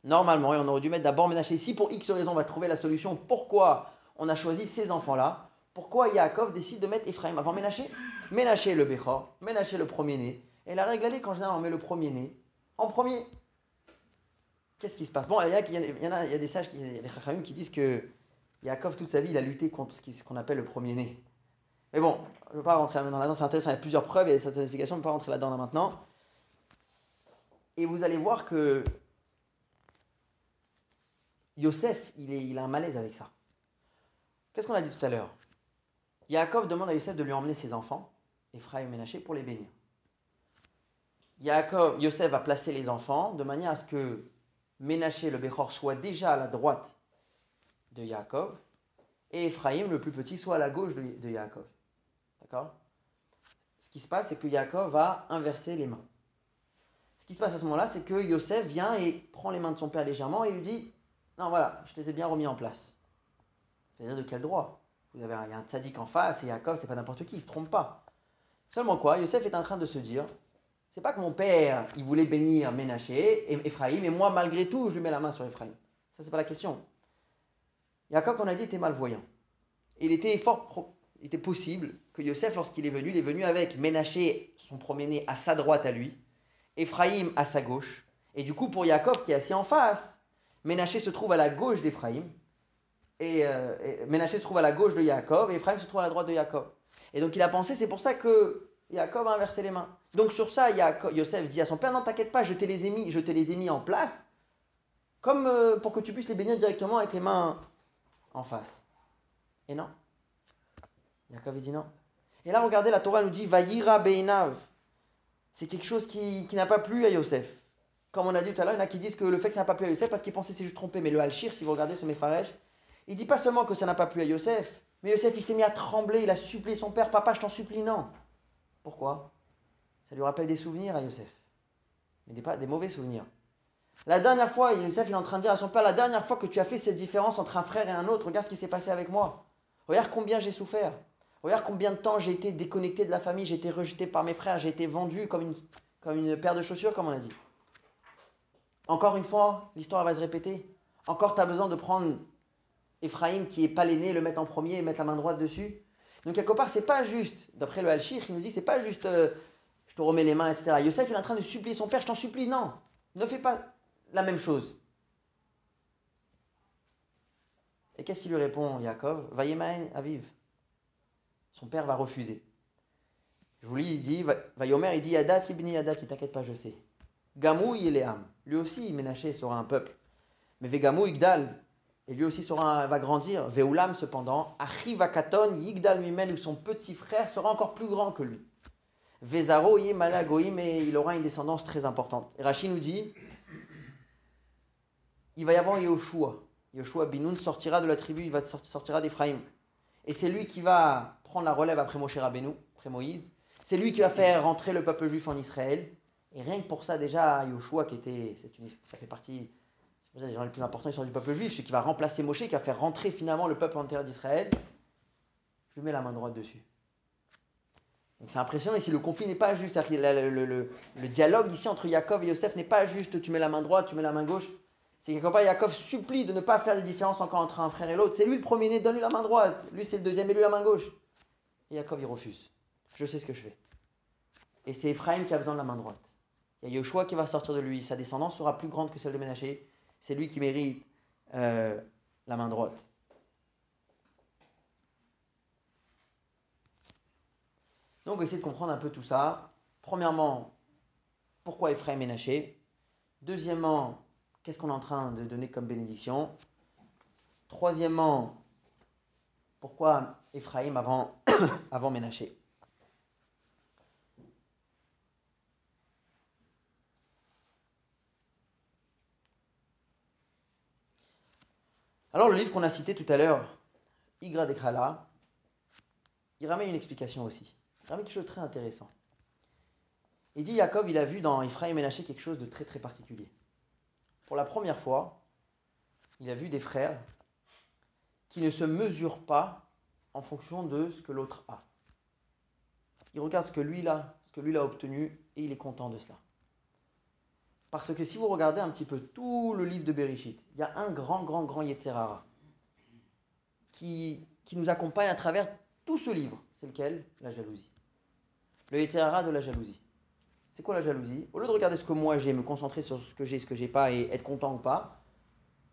Normalement, on aurait dû mettre d'abord Ménaché. Si pour X raison on va trouver la solution, pourquoi on a choisi ces enfants-là? Pourquoi Yaakov décide de mettre Ephraim avant Ménaché? Ménaché le Bechor, Ménaché le premier-né, et la règle, elle est qu'en général, on met le premier-né en premier. Qu'est-ce qui se passe? Bon, il y, a, des sages, il y a des chachamim qui disent que Yaakov, toute sa vie, il a lutté contre ce qu'on appelle le premier-né. Mais bon, je ne veux pas rentrer là-dedans, c'est intéressant, il y a plusieurs preuves, et certaines explications, je ne veux pas rentrer là-dedans maintenant. Et vous allez voir que Yosef, il a un malaise avec ça. Qu'est-ce qu'on a dit tout à l'heure? Yaakov demande à Yosef de lui emmener ses enfants, Ephraim et Ménaché, pour les bénir. Yaakov, Yosef va placer les enfants de manière à ce que Ménaché, le Bechor, soit déjà à la droite de Yaakov et Ephraim, le plus petit, soit à la gauche de, de Yaakov. D'accord? Ce qui se passe, c'est que Yaakov va inverser les mains. Ce qui se passe à ce moment-là, c'est que Yosef vient et prend les mains de son père légèrement et lui dit Non, voilà, je les ai bien remis en place. C'est-à-dire de quel droit? Vous avez un, Il y a un tzaddik en face et Yaakov, c'est pas n'importe qui, il se trompe pas. Seulement quoi Yosef est en train de se dire C'est pas que mon père, il voulait bénir Ménaché et Ephraïm, et moi, malgré tout, je lui mets la main sur Ephraïm. Ça, c'est pas la question. Yaakov, on a dit, était malvoyant. Il était fort il était possible que Yosef, lorsqu'il est venu, il est venu avec Ménaché, son premier-né, à sa droite à lui, Ephraïm à sa gauche. Et du coup, pour Yaakov qui est assis en face, Ménaché se trouve à la gauche d'Ephraïm, et, euh, Ménaché se trouve à la gauche de Yaakov, et Ephraïm se trouve à la droite de Yaakov. Et donc il a pensé, c'est pour ça que Yaakov a inversé les mains. Donc sur ça, Yosef dit à son père, non, t'inquiète pas, je te les ai mis, je te les ai mis en place, comme euh, pour que tu puisses les bénir directement avec les mains en face. Et non. Yaakov dit non. Et là, regardez, la Torah nous dit Vaïra Beinav. C'est quelque chose qui, n'a pas plu à Yosef. Comme on a dit tout à l'heure, il y en a qui disent que le fait que ça n'a pas plu à Yosef parce qu'il pensait c'est juste trompé. Mais le Al-Shir, si vous regardez ce Mefarej, il dit pas seulement que ça n'a pas plu à Yosef, mais Yosef, il s'est mis à trembler, il a supplié son père Papa, je t'en supplie, non. Pourquoi? Ça lui rappelle des souvenirs à Yosef. Mais des, pas, des mauvais souvenirs. La dernière fois, Yosef, il est en train de dire à son père La dernière fois que tu as fait cette différence entre un frère et un autre, regarde ce qui s'est passé avec moi. Regarde combien j'ai souffert. Regarde combien de temps j'ai été déconnecté de la famille, j'ai été rejeté par mes frères, j'ai été vendu comme une, comme une paire de chaussures, comme on a dit. Encore une fois, l'histoire va se répéter. Encore, tu as besoin de prendre Ephraim, qui est pas l'aîné, le mettre en premier et mettre la main droite dessus. Donc, quelque part, c'est pas juste, d'après le Al-Shir, il nous dit, c'est pas juste euh, je te remets les mains, etc. Yosef, il est en train de supplier son père, je t'en supplie, non, ne fais pas la même chose. Et qu'est-ce qu'il lui répond, Yaakov? Vayemain Aviv. Son père va refuser. Je vous lis, il dit, Vayomer, il dit, Adat ibni Adat, t'inquiète pas, je sais. Gamou, il. Lui aussi, Ménaché sera un peuple. Mais Vegamou, Igdal, et lui aussi sera, va grandir. Veoulam, cependant, Achivakaton, Yigdal Mimen, où son petit frère sera encore plus grand que lui. Vezaro, Malagoim, et il aura une descendance très importante. Et Rachid nous dit, il va y avoir Yoshua. Yoshua Binoun sortira de la tribu, il va sortira d'Ephraïm. Et c'est lui qui va prendre la relève après Moshe Rabbeinu, après Moïse. C'est lui qui va faire rentrer le peuple juif en Israël. Et rien que pour ça, déjà, Yoshua, qui était, une, ça fait partie des gens les plus importants sont du peuple juif, celui qui va remplacer Moshe, qui va faire rentrer finalement le peuple en terre d'Israël, je lui mets la main droite dessus. Donc c'est impressionnant ici, le conflit n'est pas juste, le, le, le, dialogue ici entre Yaakov et Yosef n'est pas juste tu mets la main droite, tu mets la main gauche. C'est quelque part, supplie de ne pas faire de différence encore entre un frère et l'autre. C'est lui le premier-né, donne-lui la main droite. Lui, c'est le deuxième, et lui la main gauche. Et Yaakov, il refuse. Je sais ce que je fais. Et c'est Ephraim qui a besoin de la main droite. Il y a Yoshua qui va sortir de lui. Sa descendance sera plus grande que celle de Ménaché. C'est lui qui mérite euh, la main droite. Donc, essayer de comprendre un peu tout ça. Premièrement, pourquoi Ephraim est Ménaché Deuxièmement, qu'est-ce qu'on est en train de donner comme bénédiction Troisièmement, pourquoi Ephraim avant, avant Ménaché. Alors le livre qu'on a cité tout à l'heure, Igra Dekhala, il ramène une explication aussi. Il ramène quelque chose de très intéressant. Il dit Jacob, il a vu dans Ephraim et Ménaché quelque chose de très très particulier. Pour la première fois, il a vu des frères qui ne se mesure pas en fonction de ce que l'autre a. Il regarde ce que lui a, ce que lui a obtenu, et il est content de cela. Parce que si vous regardez un petit peu tout le livre de Bereshit, il y a un grand, grand, grand Yetzerara qui, qui nous accompagne à travers tout ce livre. C'est lequel? La jalousie. Le Yetzerara de la jalousie. C'est quoi la jalousie? Au lieu de regarder ce que moi j'ai, me concentrer sur ce que j'ai, ce que j'ai pas et être content ou pas,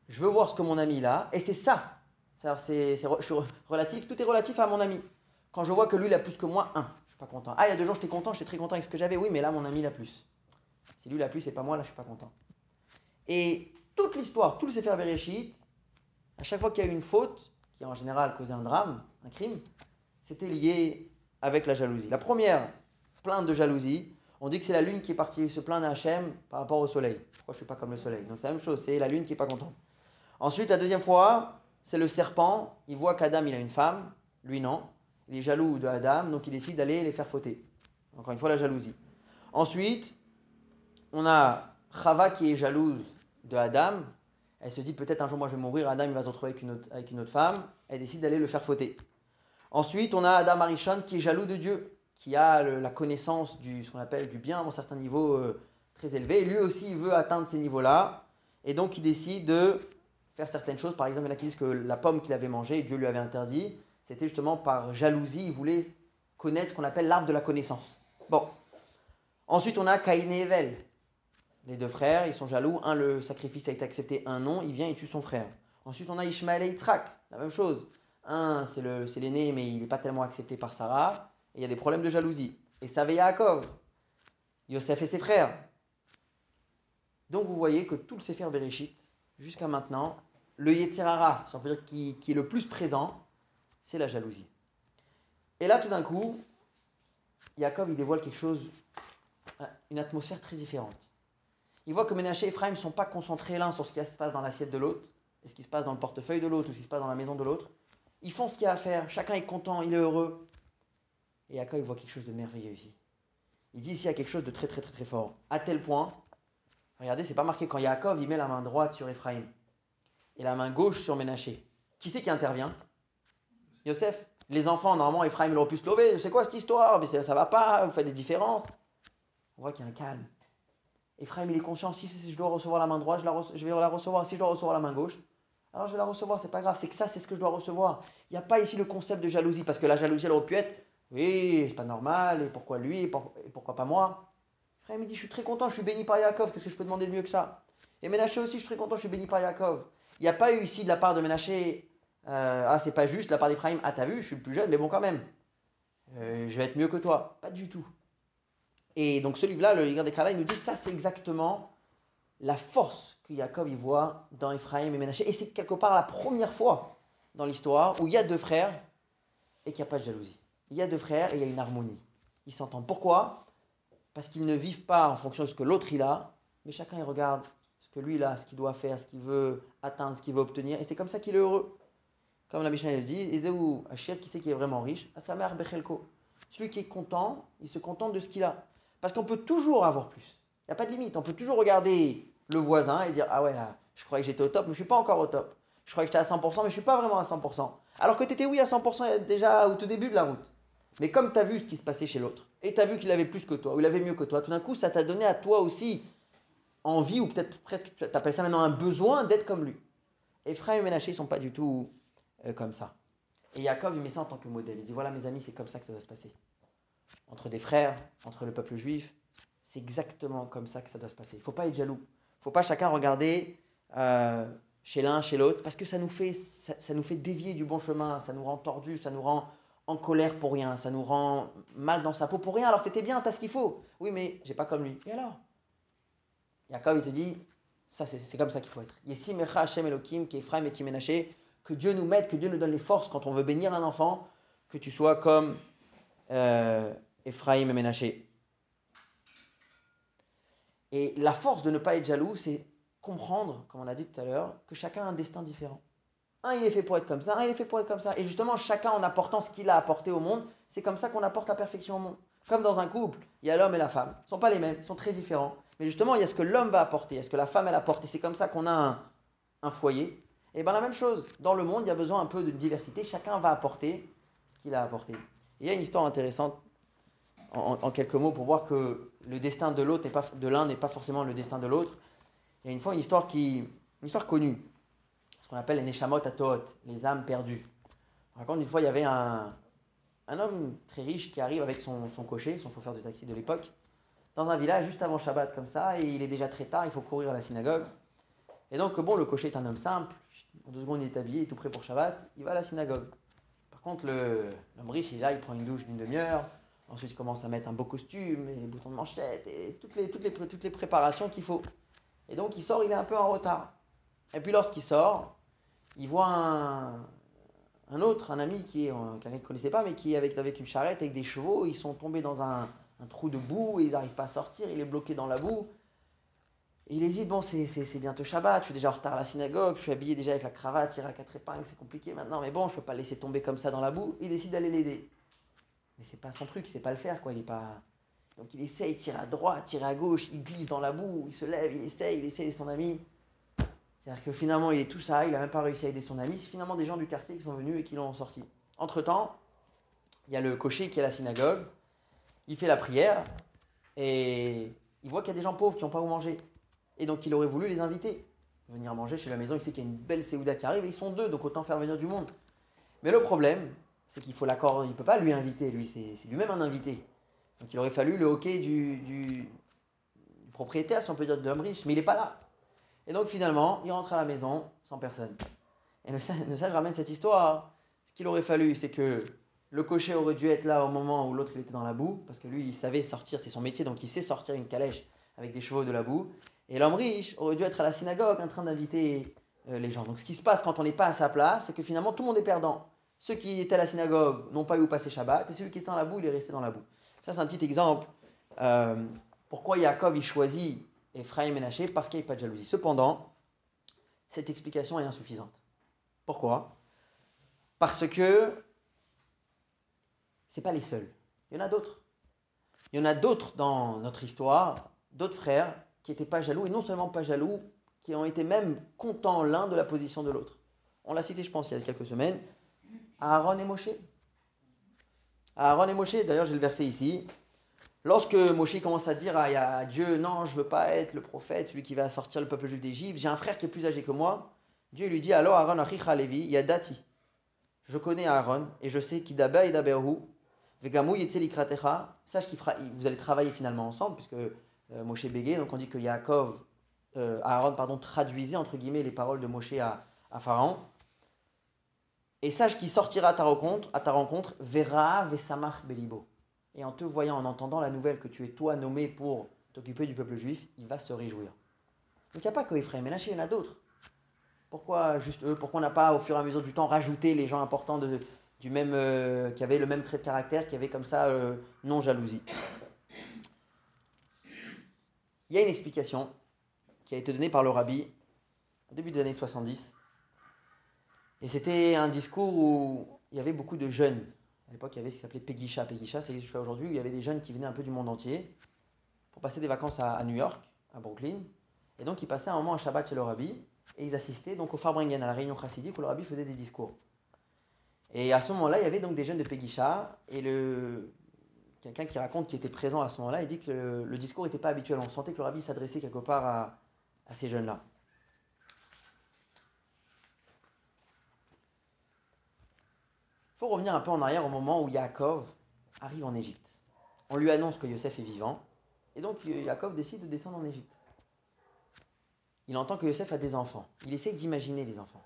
je veux voir ce que mon ami a, et c'est ça c'est, relatif, tout est relatif à mon ami. Quand je vois que lui, il a plus que moi, un, je suis pas content. Ah, il y a deux jours, j'étais content, j'étais très content avec ce que j'avais. Oui, mais là, mon ami, il a plus. Si lui, il a plus, c'est pas moi, là, je suis pas content. Et toute l'histoire, tout le Sefer Bereshit, à chaque fois qu'il y a eu une faute, qui en général causé un drame, un crime, c'était lié avec la jalousie. La première plainte de jalousie, on dit que c'est la lune qui est partie se plaindre à Hachem par rapport au soleil. Pourquoi je suis pas comme le soleil? Donc c'est la même chose, c'est la lune qui est pas contente. Ensuite, la deuxième fois, c'est le serpent, il voit qu'Adam il a une femme, lui non, il est jaloux de Adam, donc il décide d'aller les faire fauter. Encore une fois, la jalousie. Ensuite, on a Chava qui est jalouse de Adam. Elle se dit peut-être un jour moi je vais mourir, Adam il va se retrouver avec une autre, femme. Elle décide d'aller le faire fauter. Ensuite, on a Adam Arishon qui est jaloux de Dieu, qui a la connaissance du ce qu'on appelle du bien à un certain niveau euh, très élevé. Lui aussi, il veut atteindre ces niveaux-là. Et donc, il décide de faire certaines choses. Par exemple, il y en a qui disent que la pomme qu'il avait mangée, Dieu lui avait interdit, c'était justement par jalousie. Il voulait connaître ce qu'on appelle l'arbre de la connaissance. Bon. Ensuite, on a Caïn et Evel. Les deux frères, ils sont jaloux. Un, le sacrifice a été accepté, un non. Il vient et tue son frère. Ensuite, on a Ishmael et Yitzhak. La même chose. Un, c'est l'aîné, mais il n'est pas tellement accepté par Sarah. Et il y a des problèmes de jalousie. Et ça avait Yaakov. Yosef et ses frères. Donc vous voyez que tout le Sefer Bereshit, jusqu'à maintenant, le Yetzirara, si on peut dire qui, qui est le plus présent, c'est la jalousie. Et là, tout d'un coup, Yaakov, il dévoile quelque chose, une atmosphère très différente. Il voit que Ménaché et Ephraim ne sont pas concentrés l'un sur ce qui se passe dans l'assiette de l'autre, et ce qui se passe dans le portefeuille de l'autre, ou ce qui se passe dans la maison de l'autre. Ils font ce qu'il y a à faire, chacun est content, il est heureux. Et Yaakov, il voit quelque chose de merveilleux ici. Il dit ici, il y a quelque chose de très très très très fort. À tel point, regardez, c'est pas marqué quand Yaakov, il met la main droite sur Ephraim et la main gauche sur Ménaché. Qui c'est qui intervient? Yosef. Les enfants, normalement, Ephraim, il aurait pu se lever. C'est quoi cette histoire? Mais ça, va pas, vous faites des différences. On voit qu'il y a un calme. Ephraim, il est conscient, si, je dois recevoir la main droite, je, vais la recevoir. Si je dois recevoir la main gauche, alors je vais la recevoir, c'est pas grave. C'est que ça, c'est ce que je dois recevoir. Il n'y a pas ici le concept de jalousie, parce que la jalousie, elle aurait pu être, oui, c'est pas normal, et pourquoi lui, et, pourquoi pas moi? Ephraim, il dit, je suis très content, je suis béni par Yaakov, qu'est-ce que je peux demander de mieux que ça? Et Ménaché aussi, je suis très content, je suis béni par Yaakov. Il n'y a pas eu ici de la part de Ménaché euh, ah, c'est pas juste la part d'Ephraim. Ah, t'as vu, je suis le plus jeune, mais bon, quand même. Euh, je vais être mieux que toi. Pas du tout. Et donc, ce livre-là, le Ligue des il nous dit ça, c'est exactement la force que Jacob y voit dans Ephraim et Ménaché. Et c'est quelque part la première fois dans l'histoire où il y a deux frères et qu'il n'y a pas de jalousie. Il y a deux frères et il y a une harmonie. Ils s'entendent. Pourquoi? Parce qu'ils ne vivent pas en fonction de ce que l'autre il a, mais chacun il regarde ce que lui il a, ce qu'il doit faire, ce qu'il veut atteindre, ce qu'il veut obtenir. Et c'est comme ça qu'il est heureux. Comme la Mishnah le dit, Ezeu Hachir, qui sait qui est vraiment riche, à sa mère Bechelko. Celui qui est content, il se contente de ce qu'il a. Parce qu'on peut toujours avoir plus. Il n'y a pas de limite. On peut toujours regarder le voisin et dire Ah ouais, là, je croyais que j'étais au top, mais je ne suis pas encore au top. Je croyais que j'étais à 100%, mais je ne suis pas vraiment à 100%. Alors que tu étais, oui, à 100% déjà au tout début de la route. Mais comme tu as vu ce qui se passait chez l'autre, et tu as vu qu'il avait plus que toi, ou il avait mieux que toi, tout d'un coup, ça t'a donné à toi aussi envie, ou peut-être presque, tu appelles ça maintenant un besoin d'être comme lui. Ephraim et Ménaché ne sont pas du tout euh, comme ça. Et Yaakov, il met ça en tant que modèle. Il dit voilà, mes amis, c'est comme ça que ça doit se passer. Entre des frères, entre le peuple juif, c'est exactement comme ça que ça doit se passer. Il ne faut pas être jaloux. Il ne faut pas chacun regarder euh, chez l'un, chez l'autre, parce que ça nous, fait, ça, nous fait dévier du bon chemin, ça nous rend tordus, ça nous rend en colère pour rien, ça nous rend mal dans sa peau pour rien, alors que tu étais bien, tu as ce qu'il faut. Oui, mais j'ai pas comme lui. Et alors? Yaakov, il te dit, ça c'est comme ça qu'il faut être. Yessi Mecha Hashem Elohim, qui Ephraim et qui que Dieu nous mette, que Dieu nous donne les forces quand on veut bénir un enfant, que tu sois comme euh, Ephraim et Ménaché. Et la force de ne pas être jaloux, c'est comprendre, comme on a dit tout à l'heure, que chacun a un destin différent. Un, il est fait pour être comme ça, un, il est fait pour être comme ça. Et justement, chacun en apportant ce qu'il a apporté au monde, c'est comme ça qu'on apporte la perfection au monde. Comme dans un couple, il y a l'homme et la femme. Ils ne sont pas les mêmes, ils sont très différents. Mais justement, il y a ce que l'homme va apporter, il y a ce que la femme elle apporte. Et c'est comme ça qu'on a un, un foyer. Et bien la même chose, dans le monde, il y a besoin un peu de diversité, chacun va apporter ce qu'il a apporté. Il y a une histoire intéressante, en, quelques mots, pour voir que le destin de l'autre pas, de l'un n'est pas forcément le destin de l'autre. Il y a une fois une histoire, qui, une histoire connue, ce qu'on appelle les Neshamot Atoot, les âmes perdues. On raconte une fois, il y avait un, un homme très riche qui arrive avec son, son cocher, son chauffeur de taxi de l'époque, dans un village juste avant Shabbat comme ça, et il est déjà très tard, il faut courir à la synagogue. Et donc, bon, le cocher est un homme simple, en deux secondes, il est habillé, il est tout prêt pour Shabbat, il va à la synagogue. Par contre, l'homme riche, il là, il prend une douche d'une demi-heure, ensuite il commence à mettre un beau costume, et les boutons de manchette, et toutes les, toutes les, toutes les préparations qu'il faut. Et donc, il sort, il est un peu en retard. Et puis, lorsqu'il sort, il voit un, un autre, un ami qui qu'il ne connaissait pas, mais qui est avec, avec une charrette, avec des chevaux, ils sont tombés dans un, un trou de boue, et ils n'arrivent pas à sortir, il est bloqué dans la boue il hésite, bon, c'est bientôt Shabbat, je suis déjà en retard à la synagogue, je suis habillé déjà avec la cravate, tiré à quatre épingles, c'est compliqué maintenant, mais bon, je peux pas le laisser tomber comme ça dans la boue. Il décide d'aller l'aider. Mais c'est pas son truc, il sait pas le faire, quoi. Il est pas. Donc il essaie, il tire à droite, tire à gauche, il glisse dans la boue, il se lève, il essaie, il d'aider son ami. C'est-à-dire que finalement, il est tout ça, il n'a même pas réussi à aider son ami. C'est finalement des gens du quartier qui sont venus et qui l'ont sorti. Entre-temps, il y a le cocher qui est à la synagogue, il fait la prière et il voit qu'il y a des gens pauvres qui n'ont pas où manger. Et donc il aurait voulu les inviter, venir manger chez la maison. Il sait qu'il y a une belle Séouda qui arrive et ils sont deux, donc autant faire venir du monde. Mais le problème, c'est qu'il faut l'accord, il ne peut pas lui inviter, lui, c'est lui-même un invité. Donc il aurait fallu le hockey du, propriétaire, si on peut dire, de l'homme riche, mais il n'est pas là. Et donc finalement, il rentre à la maison sans personne. Et le sage, ramène cette histoire. Ce qu'il aurait fallu, c'est que le cocher aurait dû être là au moment où l'autre était dans la boue, parce que lui, il savait sortir, c'est son métier, donc il sait sortir une calèche avec des chevaux de la boue. Et l'homme riche aurait dû être à la synagogue en train d'inviter euh, les gens. Donc ce qui se passe quand on n'est pas à sa place, c'est que finalement tout le monde est perdant. Ceux qui étaient à la synagogue n'ont pas eu où passer Shabbat, et celui qui était dans la boue, il est resté dans la boue. Ça, c'est un petit exemple. Euh, pourquoi Yaakov il choisit Ephraim et Naché Parce qu'il n'y a pas de jalousie. Cependant, cette explication est insuffisante. Pourquoi? Parce que c'est pas les seuls. Il y en a d'autres. Il y en a d'autres dans notre histoire, d'autres frères qui n'étaient pas jaloux, et non seulement pas jaloux, qui ont été même contents l'un de la position de l'autre. On l'a cité, je pense, il y a quelques semaines. Aaron et Moshe. Aaron et Moshe, d'ailleurs j'ai le verset ici. Lorsque Moshe commence à dire à, Dieu, non, je veux pas être le prophète, celui qui va sortir le peuple juif d'Égypte, j'ai un frère qui est plus âgé que moi, Dieu lui dit, alors Aaron achicha Levi, yadati. Je connais Aaron et je sais qu'il d'Aba et d'Aberhu, vegamu likratecha, sache qu'il fera, vous allez travailler finalement ensemble, puisque Moshe bégait, donc on dit que Yaakov, euh, Aaron, pardon, traduisait entre guillemets les paroles de Moshe à, Pharaon. Et sache qu'il sortira à ta rencontre, à ta rencontre, verra vesamach belibo. Et en te voyant, en entendant la nouvelle que tu es toi nommé pour t'occuper du peuple juif, il va se réjouir. Donc il n'y a pas que Ephraim et il y en a d'autres. Pourquoi juste eux Pourquoi on n'a pas, au fur et à mesure du temps, rajouté les gens importants du même, euh, qui avaient le même trait de caractère, qui avaient comme ça euh, non jalousie Il y a une explication qui a été donnée par le rabbi au début des années 70 et c'était un discours où il y avait beaucoup de jeunes. À l'époque, il y avait ce qui s'appelait Pegisha. Pegisha, c'est jusqu'à aujourd'hui il y avait des jeunes qui venaient un peu du monde entier pour passer des vacances à, New York, à Brooklyn. Et donc, ils passaient un moment à Shabbat chez le rabbi et ils assistaient donc au Farbringen, à la réunion chassidique où le rabbi faisait des discours. Et à ce moment-là, il y avait donc des jeunes de Pegisha et le quelqu'un qui raconte qui était présent à ce moment-là, il dit que le, discours n'était pas habituel. On sentait que le rabbi s'adressait quelque part à ces jeunes-là. faut revenir un peu en arrière au moment où Yaakov arrive en Égypte. On lui annonce que Yosef est vivant, et donc Yaakov décide de descendre en Égypte. Il entend que Yosef a des enfants. Il essaie d'imaginer les enfants.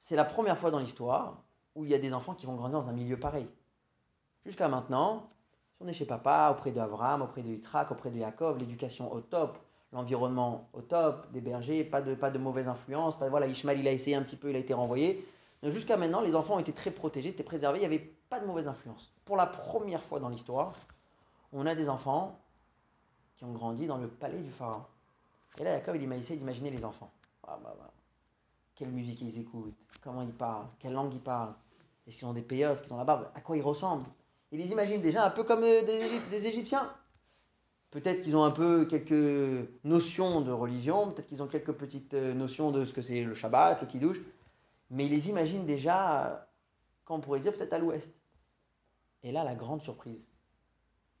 C'est la première fois dans l'histoire où il y a des enfants qui vont grandir dans un milieu pareil. Jusqu'à maintenant, si on est chez papa, auprès d'Abraham, auprès de Yitzhak, auprès de Yaakov, l'éducation au top, l'environnement au top, des bergers, pas de, pas de mauvaise influence. Pas, voilà, Ishmael, il a essayé un petit peu, il a été renvoyé. Jusqu'à maintenant, les enfants ont été très protégés, c'était préservé, il n'y avait pas de mauvaise influence. Pour la première fois dans l'histoire, on a des enfants qui ont grandi dans le palais du pharaon. Et là, Jacob, il essayé d'imaginer les enfants. Ah, bah, bah. Quelle musique ils écoutent, comment ils parlent, quelle langue ils parlent, est-ce qu'ils ont des payos, est-ce qu'ils ont la barbe, à quoi ils ressemblent? Il les imagine déjà un peu comme euh, des, Égyptiens. Peut-être qu'ils ont un peu quelques notions de religion, peut-être qu'ils ont quelques petites euh, notions de ce que c'est le Shabbat, le Kiddush mais il les imagine déjà, quand on pourrait dire peut-être à l'ouest. Et là, la grande surprise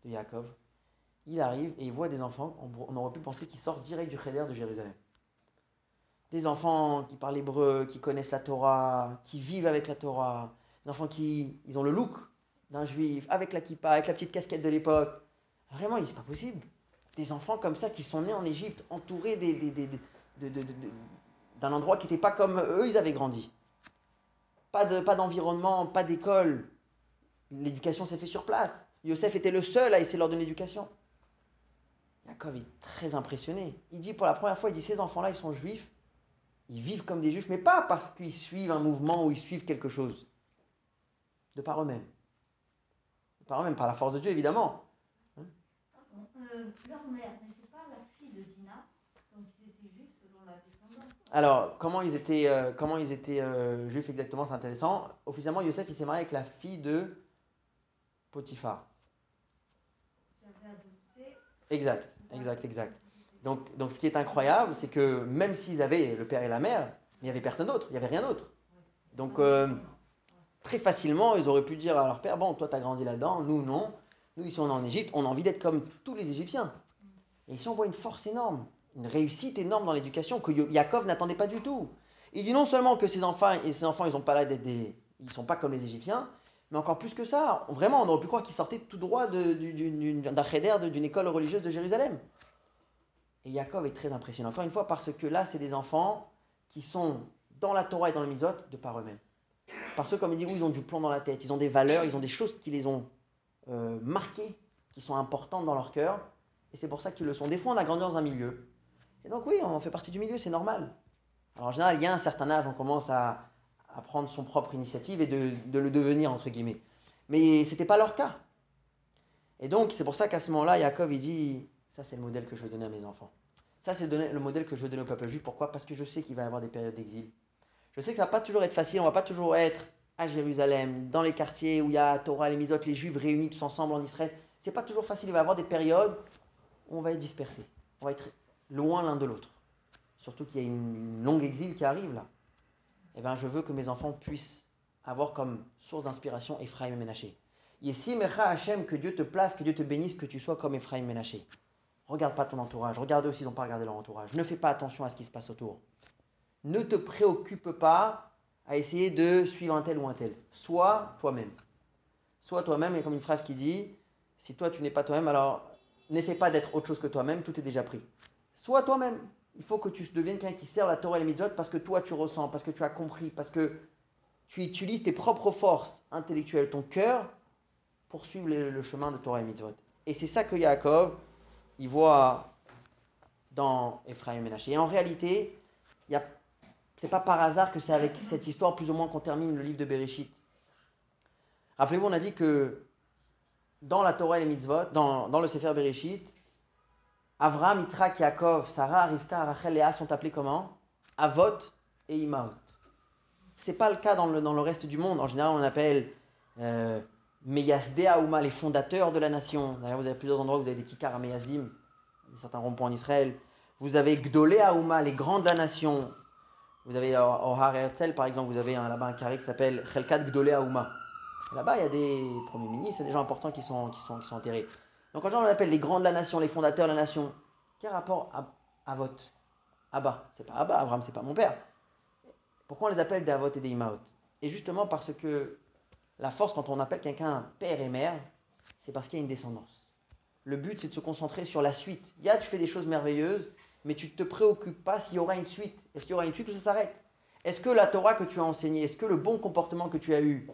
de Yaakov, il arrive et il voit des enfants, on aurait pu penser qu'ils sortent direct du Cheder de Jérusalem. Des enfants qui parlent hébreu, qui connaissent la Torah, qui vivent avec la Torah, des enfants qui ils ont le look d'un juif, avec la kippa, avec la petite casquette de l'époque. Vraiment, c'est pas possible. Des enfants comme ça qui sont nés en Égypte, entourés des, des, d'un endroit qui n'était pas comme eux, ils avaient grandi. Pas, de, pas d'environnement, pas d'école. L'éducation s'est faite sur place. Yosef était le seul à essayer leur donner l'éducation. Jacob est très impressionné. Il dit pour la première fois, il dit ces enfants-là, ils sont juifs. Ils vivent comme des juifs, mais pas parce qu'ils suivent un mouvement ou ils suivent quelque chose. De par eux-mêmes. Par eux-mêmes, par la force de Dieu, évidemment. Hein euh, leur mère n'était pas la fille de Dina, donc ils étaient juifs selon la descendance. Alors, comment ils étaient, euh, comment ils étaient euh, juifs exactement, c'est intéressant. Officiellement, Yosef, il s'est marié avec la fille de Potiphar. Exact, exact, exact. Donc, donc ce qui est incroyable, c'est que même s'ils avaient le père et la mère, il n'y avait personne d'autre, il n'y avait rien d'autre. Donc euh, très facilement, ils auraient pu dire à leur père, bon, toi tu as grandi là-dedans, nous non. Nous ici on est en Égypte, on a envie d'être comme tous les Égyptiens. Et ici on voit une force énorme, une réussite énorme dans l'éducation que Yaakov n'attendait pas du tout. Il dit non seulement que ses enfants, et ses enfants ils ont pas sont pas comme les Égyptiens, mais encore plus que ça, vraiment, on aurait pu croire qu'ils sortaient tout droit d'un cheder, d'une école religieuse de Jérusalem. Et Yaakov est très impressionnant, encore une fois, parce que là, c'est des enfants qui sont dans la Torah et dans le Misot de par eux-mêmes. Parce que, comme il dit, ils ont du plomb dans la tête, ils ont des valeurs, ils ont des choses qui les ont euh, marquées, qui sont importantes dans leur cœur, et c'est pour ça qu'ils le sont. Des fois, on a grandi dans un milieu. Et donc, oui, on fait partie du milieu, c'est normal. Alors, en général, il y a un certain âge, on commence à, prendre son propre initiative et de, de le devenir, entre guillemets. Mais ce n'était pas leur cas. Et donc, c'est pour ça qu'à ce moment-là, Yaakov, il dit, ça c'est le modèle que je veux donner à mes enfants. Ça c'est le, le modèle que je veux donner au peuple juif. Pourquoi? Parce que je sais qu'il va y avoir des périodes d'exil. Je sais que ça va pas toujours être facile, on va pas toujours être à Jérusalem, dans les quartiers où il y a Torah, les Misot, les Juifs réunis tous ensemble en Israël. C'est pas toujours facile, il va y avoir des périodes où on va être dispersés. On va être loin l'un de l'autre. Surtout qu'il y a une longue exil qui arrive là eh ben, je veux que mes enfants puissent avoir comme source d'inspiration Ephraim et Ménaché. Ici, Mecha Hachem, que Dieu te place, que Dieu te bénisse, que tu sois comme Ephraim et Ménaché. Regarde pas ton entourage, regarde aussi, ils n'ont pas regardé leur entourage. Ne fais pas attention à ce qui se passe autour. Ne te préoccupe pas à essayer de suivre un tel ou un tel. Sois toi-même. Sois toi-même, et comme une phrase qui dit, si toi tu n'es pas toi-même, alors n'essaie pas d'être autre chose que toi-même, tout est déjà pris. Sois toi-même il faut que tu deviennes quelqu'un qui sert la Torah et les mitzvot parce que toi tu ressens, parce que tu as compris, parce que tu utilises tes propres forces intellectuelles, ton cœur, pour suivre le, chemin de Torah et mitzvot. Et c'est ça que Yaakov, il voit dans Ephraim et Ménaché. Et en réalité, ce n'est pas par hasard que c'est avec cette histoire plus ou moins qu'on termine le livre de Bereshit. Rappelez-vous, on a dit que dans la Torah et les mitzvot, dans, le Sefer Bereshit, Avraham, Yitzhak, Yaakov, Sarah, Rivka, Rachel, Léa sont appelés comment? Avot et Imaot. Ce n'est pas le cas dans le, dans le reste du monde. En général, on appelle euh, Meyasde Aouma, les fondateurs de la nation. D'ailleurs, vous avez plusieurs endroits où vous avez des kikar à Meyazim, certains ronds-points en Israël. Vous avez Gdolé Aouma, les grands de la nation. Vous avez au Har Herzl, par exemple, vous avez là-bas un carré qui s'appelle Chelkat Gdolé Aouma. Là-bas, il y a des premiers ministres, des gens importants qui sont, qui sont, qui sont enterrés. Donc quand on appelle les grands de la nation, les fondateurs de la nation, quel rapport à Avot? Abba, c'est pas Abba, Abraham, c'est pas mon père. Pourquoi on les appelle des Avot et des Imaot? Et justement parce que la force quand on appelle quelqu'un père et mère, c'est parce qu'il y a une descendance. Le but, c'est de se concentrer sur la suite. Il y a, tu fais des choses merveilleuses, mais tu ne te préoccupes pas s'il y aura une suite. Est-ce qu'il y aura une suite ou ça s'arrête? Est-ce que la Torah que tu as enseignée, est-ce que le bon comportement que tu as eu,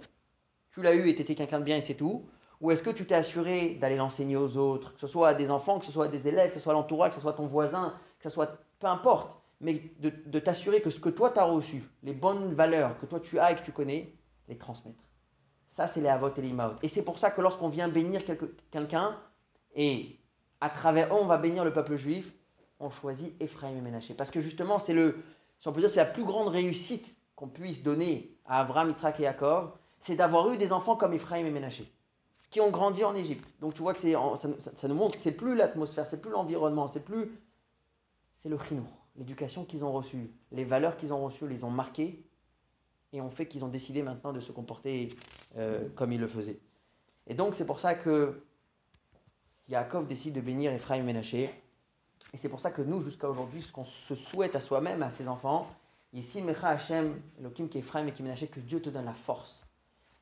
tu l'as eu et tu étais quelqu'un de bien et c'est tout? Ou est-ce que tu t'es assuré d'aller l'enseigner aux autres, que ce soit à des enfants, que ce soit à des élèves, que ce soit à l'entourage, que ce soit ton voisin, que ce soit peu importe, mais de, t'assurer que ce que toi tu as reçu, les bonnes valeurs que toi tu as et que tu connais, les transmettre. Ça, c'est les avot et les maot. Et c'est pour ça que lorsqu'on vient bénir quelqu'un, et à travers eux, on va bénir le peuple juif, on choisit Ephraim et Ménaché. Parce que justement, c'est le, dire, c'est la plus grande réussite qu'on puisse donner à Abraham, Yitzhak et Yaakov, c'est d'avoir eu des enfants comme Ephraim et Ménaché qui ont grandi en Égypte. Donc tu vois que ça, nous montre que c'est plus l'atmosphère, c'est plus l'environnement, c'est plus. C'est le chinour, l'éducation qu'ils ont reçue, les valeurs qu'ils ont reçues, les ont marquées et ont fait qu'ils ont décidé maintenant de se comporter euh, comme ils le faisaient. Et donc c'est pour ça que Yaakov décide de bénir Ephraim et Ménaché. Et c'est pour ça que nous, jusqu'à aujourd'hui, ce qu'on se souhaite à soi-même, à ses enfants, ici, Mecha Hashem, Elohim qui Ephraim et qui Ménaché, que Dieu te donne la force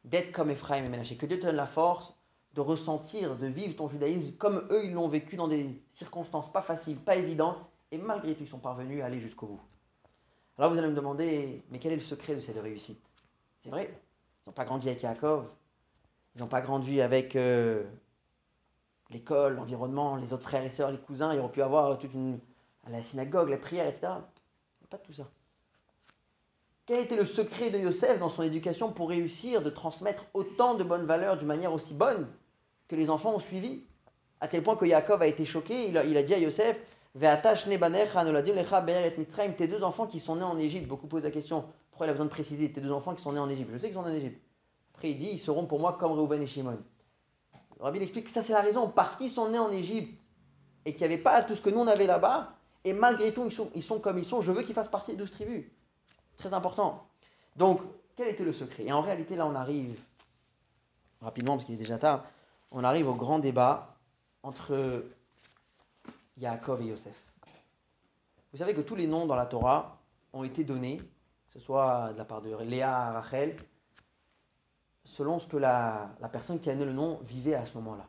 d'être comme Ephraim et Ménaché, que Dieu te donne la force de ressentir, de vivre ton judaïsme comme eux, ils l'ont vécu dans des circonstances pas faciles, pas évidentes, et malgré tout, ils sont parvenus à aller jusqu'au bout. Alors vous allez me demander, mais quel est le secret de cette réussite? C'est vrai, ils n'ont pas grandi avec Yaakov, ils n'ont pas grandi avec euh, l'école, l'environnement, les autres frères et sœurs, les cousins, ils auraient pu avoir toute une. la synagogue, la prière, etc. Pas tout ça. Quel était le secret de Yosef dans son éducation pour réussir de transmettre autant de bonnes valeurs d'une manière aussi bonne que les enfants ont suivi? À tel point que Yaakov a été choqué, il a, il a dit à Yosef tes deux enfants qui sont nés en Égypte. Beaucoup posent la question pourquoi il a besoin de préciser tes deux enfants qui sont nés en Égypte? Je sais qu'ils sont nés en Égypte. Après, il dit ils seront pour moi comme Reuven et Shimon. Rabbi explique que ça, c'est la raison. Parce qu'ils sont nés en Égypte, et qui n'avaient pas tout ce que nous on avait là-bas, et malgré tout, ils sont, ils sont comme ils sont, je veux qu'ils fassent partie des douze tribus. Très important. Donc, quel était le secret? Et en réalité, là, on arrive, rapidement, parce qu'il est déjà tard, on arrive au grand débat entre Yaakov et Yosef. Vous savez que tous les noms dans la Torah ont été donnés, que ce soit de la part de Léa, Rachel, selon ce que la, la personne qui a donné le nom vivait à ce moment-là.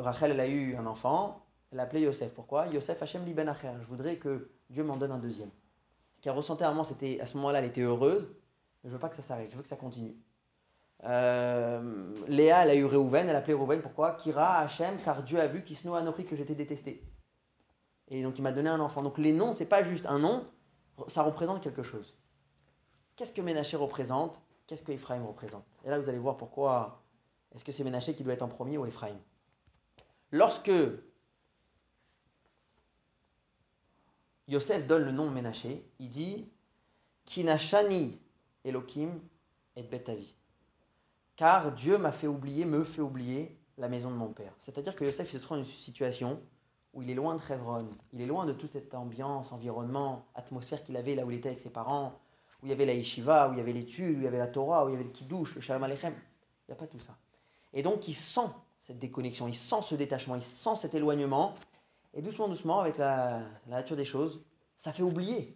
Rachel, elle a eu un enfant, elle l'a appelé Yosef. Pourquoi? Yosef Hachem Liben Acher. Je voudrais que Dieu m'en donne un deuxième. Ce qu'elle ressentait à moment, c'était à ce moment-là, elle était heureuse, mais je veux pas que ça s'arrête, je veux que ça continue. Euh, Léa, elle a eu Réhouven, elle a appelé Réhouven, pourquoi? Kira Hachem, car Dieu a vu Kisno Anochi que j'étais détesté. Et donc il m'a donné un enfant. Donc les noms, c'est pas juste un nom, ça représente quelque chose. Qu'est-ce que Ménaché représente? Qu'est-ce que Ephraim représente? Et là, vous allez voir pourquoi. Est-ce que c'est Ménaché qui doit être en premier ou Ephraim? Lorsque Yosef donne le nom de Ménaché, il dit Kinashani Elohim et Betavi. Car Dieu m'a fait oublier, me fait oublier la maison de mon père. C'est-à-dire que Yosef se trouve dans une situation où il est loin de Révron, il est loin de toute cette ambiance, environnement, atmosphère qu'il avait là où il était avec ses parents, où il y avait la yeshiva, où il y avait l'étude, où il y avait la Torah, où il y avait le kiddush, le shalom aleichem. Il n'y a pas tout ça. Et donc il sent cette déconnexion, il sent ce détachement, il sent cet éloignement. Et doucement, doucement, avec la, nature des choses, ça fait oublier.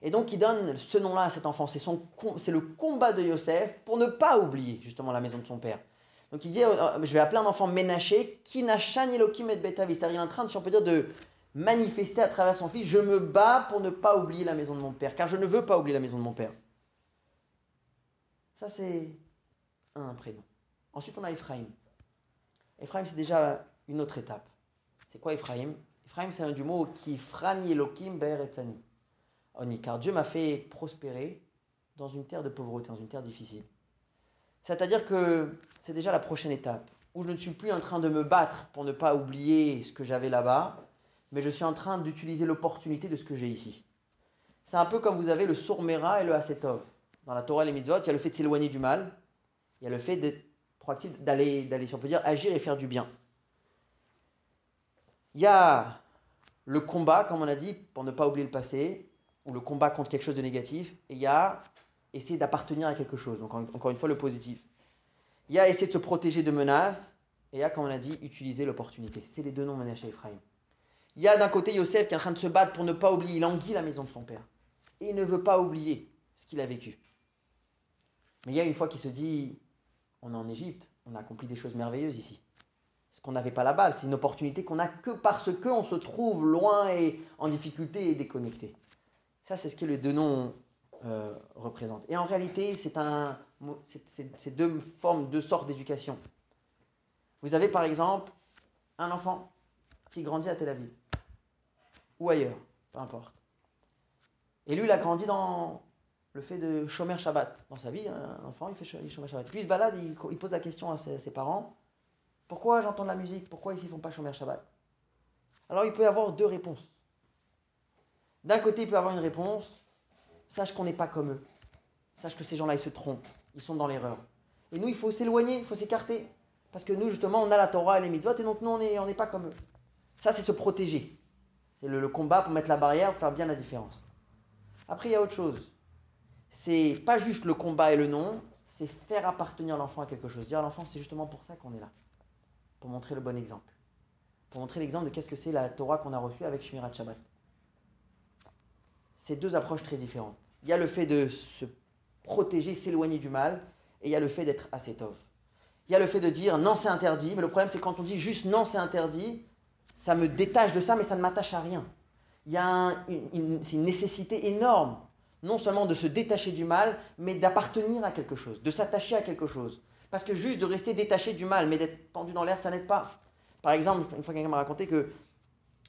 Et donc il donne ce nom-là à cet enfant. C'est le combat de Yosef pour ne pas oublier justement la maison de son père. Donc il dit, euh, je vais appeler un enfant ménaché, qui n'a Elohim et Betavi. C'est-à-dire il est en train, si on peut dire, de manifester à travers son fils, je me bats pour ne pas oublier la maison de mon père, car je ne veux pas oublier la maison de mon père. Ça c'est un prénom. Ensuite on a Ephraim. Ephraim c'est déjà une autre étape. C'est quoi Ephraim? Ephraim c'est un du mot qui frani Elohim ber etzani. Car Dieu m'a fait prospérer dans une terre de pauvreté, dans une terre difficile. C'est-à-dire que c'est déjà la prochaine étape, où je ne suis plus en train de me battre pour ne pas oublier ce que j'avais là-bas, mais je suis en train d'utiliser l'opportunité de ce que j'ai ici. C'est un peu comme vous avez le sourmera et le asetov. Dans la Torah et les mitzvot, il y a le fait de s'éloigner du mal, il y a le fait d'être proactif, d'aller, d'aller, si on peut dire, agir et faire du bien. Il y a le combat, comme on a dit, pour ne pas oublier le passé, ou le combat contre quelque chose de négatif, et il y a essayer d'appartenir à quelque chose. Donc encore une fois, le positif. Il y a essayer de se protéger de menaces, et il y a, comme on l'a dit, utiliser l'opportunité. C'est les deux noms menés chez Ephraim. Il y a d'un côté Yosef qui est en train de se battre pour ne pas oublier, il anguille la maison de son père. Et il ne veut pas oublier ce qu'il a vécu. Mais il y a une fois qu'il se dit, on est en Égypte, on a accompli des choses merveilleuses ici. Ce qu'on n'avait pas là-bas, c'est une opportunité qu'on a que parce qu'on se trouve loin et en difficulté et déconnecté. Ça, c'est ce que les deux noms euh, représentent. Et en réalité, c'est c'est deux formes, deux sortes d'éducation. Vous avez par exemple un enfant qui grandit à Tel Aviv ou ailleurs, peu importe. Et lui, il a grandi dans le fait de chômer Shabbat. Dans sa vie, un enfant, il fait chômer Shabbat. Puis il se balade, il, pose la question à ses, parents pourquoi j'entends de la musique? Pourquoi ils ne font pas chômer Shabbat? Alors il peut y avoir deux réponses. D'un côté, il peut avoir une réponse sache qu'on n'est pas comme eux. Sache que ces gens-là, ils se trompent. Ils sont dans l'erreur. Et nous, il faut s'éloigner, il faut s'écarter. Parce que nous, justement, on a la Torah et les mitzvot, et donc nous, on n'est pas comme eux. Ça, c'est se protéger. C'est le, combat pour mettre la barrière, faire bien la différence. Après, il y a autre chose. C'est pas juste le combat et le nom, c'est faire appartenir l'enfant à quelque chose. Dire à l'enfant, c'est justement pour ça qu'on est là. Pour montrer le bon exemple. Pour montrer l'exemple de qu'est-ce que c'est la Torah qu'on a reçue avec Shmirat Shabbat c'est deux approches très différentes. Il y a le fait de se protéger, s'éloigner du mal, et il y a le fait d'être assez tov. Il y a le fait de dire non, c'est interdit, mais le problème c'est quand on dit juste non, c'est interdit, ça me détache de ça, mais ça ne m'attache à rien. Il y a une, une nécessité énorme, non seulement de se détacher du mal, mais d'appartenir à quelque chose, de s'attacher à quelque chose. Parce que juste de rester détaché du mal, mais d'être pendu dans l'air, ça n'aide pas. Par exemple, une fois quelqu'un m'a raconté que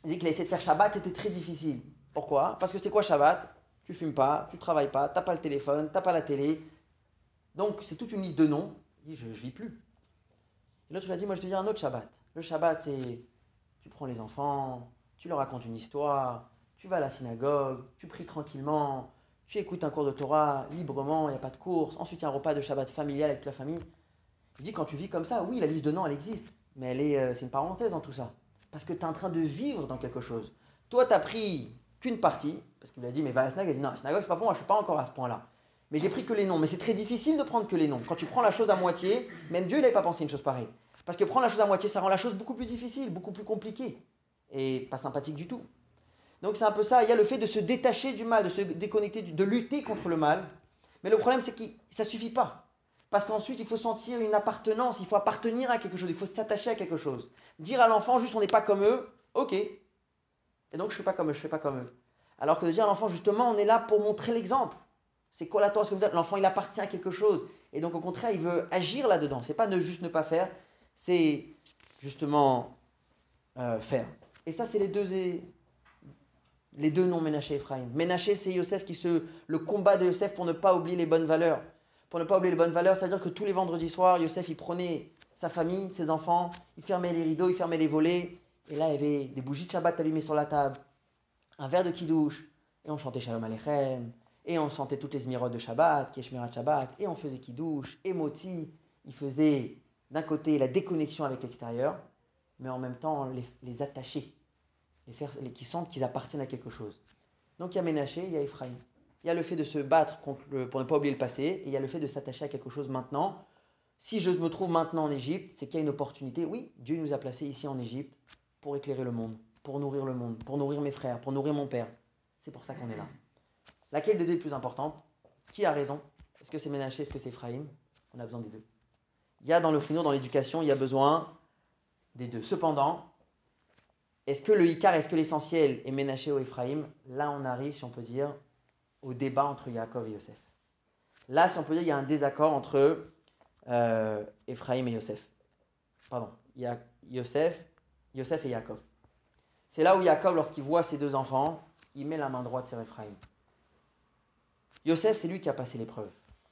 dit qu'il a essayé de faire Shabbat, c'était très difficile. Pourquoi? Parce que c'est quoi Shabbat? Tu fumes pas, tu travailles pas, t'as pas le téléphone, t'as pas la télé. Donc c'est toute une liste de noms. Il dit je, je vis plus. L'autre il a dit moi je te dis un autre Shabbat. Le Shabbat c'est tu prends les enfants, tu leur racontes une histoire, tu vas à la synagogue, tu pries tranquillement, tu écoutes un cours de Torah librement, il n'y a pas de course. Ensuite il y a un repas de Shabbat familial avec la famille. Il dit quand tu vis comme ça, oui la liste de noms elle existe, mais elle est, euh, c'est une parenthèse dans tout ça. parce que tu es en train de vivre dans quelque chose. Toi, tu n'as pris qu'une partie, parce qu'il a dit, mais va à la synagogue, il a dit, non, la synagogue, c'est pas pour moi, je ne suis pas encore à ce point-là. Mais j'ai pris que les noms. Mais c'est très difficile de prendre que les noms. Quand tu prends la chose à moitié, même Dieu, n'avait pas pensé une chose pareille. Parce que prendre la chose à moitié, ça rend la chose beaucoup plus difficile, beaucoup plus compliquée. Et pas sympathique du tout. Donc c'est un peu ça. Il y a le fait de se détacher du mal, de se déconnecter, de lutter contre le mal. Mais le problème, c'est que ça ne suffit pas. Parce qu'ensuite, il faut sentir une appartenance, il faut appartenir à quelque chose, il faut s'attacher à quelque chose. Dire à l'enfant juste on n'est pas comme eux, ok. Et donc je ne fais pas comme eux, je ne fais pas comme eux. Alors que de dire à l'enfant justement on est là pour montrer l'exemple. C'est quoi la ce que vous êtes? L'enfant il appartient à quelque chose. Et donc au contraire, il veut agir là-dedans. C'est pas ne juste ne pas faire, c'est justement euh, faire. Et ça, c'est les deux, les deux noms Ménaché et Ephraim. Ménaché, c'est Yosef qui se. le combat de Yosef pour ne pas oublier les bonnes valeurs. Pour ne pas oublier les bonnes valeurs, c'est-à-dire que tous les vendredis soirs, Yosef, il prenait sa famille, ses enfants, il fermait les rideaux, il fermait les volets. Et là, il y avait des bougies de Shabbat allumées sur la table, un verre de kidouche, et on chantait Shalom Aleichem, et on chantait toutes les miroirs de Shabbat, Keshmirat Shabbat, et on faisait kidouche, et moti. Il faisait d'un côté la déconnexion avec l'extérieur, mais en même temps les, attacher, les faire, les, qui sentent qu'ils appartiennent à quelque chose. Donc il y a Ménaché, il y a Ephraim. Il y a le fait de se battre pour ne pas oublier le passé, et il y a le fait de s'attacher à quelque chose maintenant. Si je me trouve maintenant en Égypte, c'est qu'il y a une opportunité. Oui, Dieu nous a placés ici en Égypte pour éclairer le monde, pour nourrir le monde, pour nourrir mes frères, pour nourrir mon père. C'est pour ça qu'on est là. Laquelle des deux est plus importante? Qui a raison? Est-ce que c'est Ménaché? Est-ce que c'est Ephraim? On a besoin des deux. Il y a dans le frino, dans l'éducation, il y a besoin des deux. Cependant, est-ce que le Icar, est-ce que l'essentiel est Ménaché ou Ephraim? Là, on arrive, si on peut dire, au débat entre Yaakov et Yosef. Là, si on peut dire, il y a un désaccord entre euh, Ephraim et Yosef. Pardon, il y a Yosef, Yosef et Yaakov. C'est là où Yaakov, lorsqu'il voit ses deux enfants, il met la main droite sur Ephraim. Yosef, c'est lui qui a passé l'épreuve.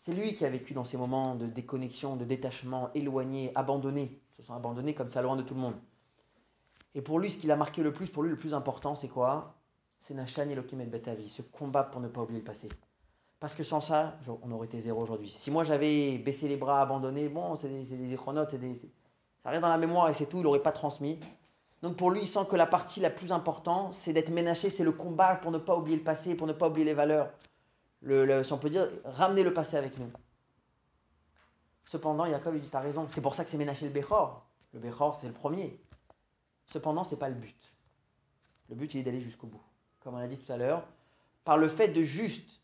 C'est lui qui a vécu dans ces moments de déconnexion, de détachement, éloigné, abandonné. Ils se sont abandonnés comme ça, loin de tout le monde. Et pour lui, ce qui l'a marqué le plus, pour lui, le plus important, c'est quoi? C'est Nachan Elohim et Betavi, ce combat pour ne pas oublier le passé. Parce que sans ça, on aurait été zéro aujourd'hui. Si moi j'avais baissé les bras, abandonné, bon, c'est des, des ça reste dans la mémoire et c'est tout, il n'aurait pas transmis. Donc pour lui, il sent que la partie la plus importante, c'est d'être ménaché, c'est le combat pour ne pas oublier le passé, pour ne pas oublier les valeurs le, si on peut dire, ramener le passé avec nous. Cependant, Jacob lui dit, tu as raison, c'est pour ça que c'est Ménaché le Béchor. Le Béchor, c'est le premier. Cependant, ce n'est pas le but. Le but, il est d'aller jusqu'au bout. Comme on a dit tout à l'heure, par le fait de juste,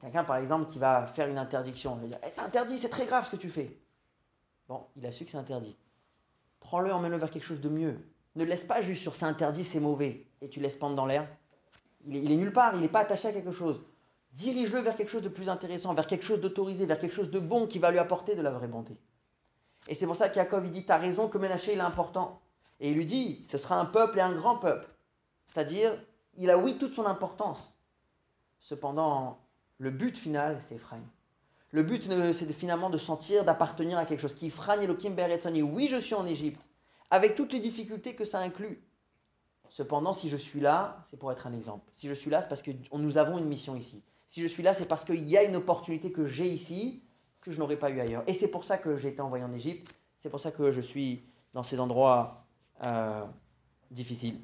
quelqu'un par exemple qui va faire une interdiction, il va dire, eh, c'est interdit, c'est très grave ce que tu fais. Bon, il a su que c'est interdit. Prends-le, emmène-le vers quelque chose de mieux. Ne laisse pas juste sur c'est interdit, c'est mauvais, et tu laisses pendre dans l'air. Il il est nulle part, il n'est pas attaché à quelque chose. Dirige-le vers quelque chose de plus intéressant, vers quelque chose d'autorisé, vers quelque chose de bon qui va lui apporter de la vraie bonté. Et c'est pour ça qu'Yakov, dit, tu as raison que Ménaché, il est important. Et il lui dit, ce sera un peuple et un grand peuple. C'est-à-dire, il a oui toute son importance. Cependant, le but final, c'est Ephraim. Le but, c'est finalement de sentir, d'appartenir à quelque chose. Qui Elohim Oui, je suis en Égypte, avec toutes les difficultés que ça inclut. Cependant, si je suis là, c'est pour être un exemple. Si je suis là, c'est parce que nous avons une mission ici. Si je suis là, c'est parce qu'il y a une opportunité que j'ai ici que je n'aurais pas eu ailleurs. Et c'est pour ça que j'ai été envoyé en Égypte. C'est pour ça que je suis dans ces endroits euh, difficiles.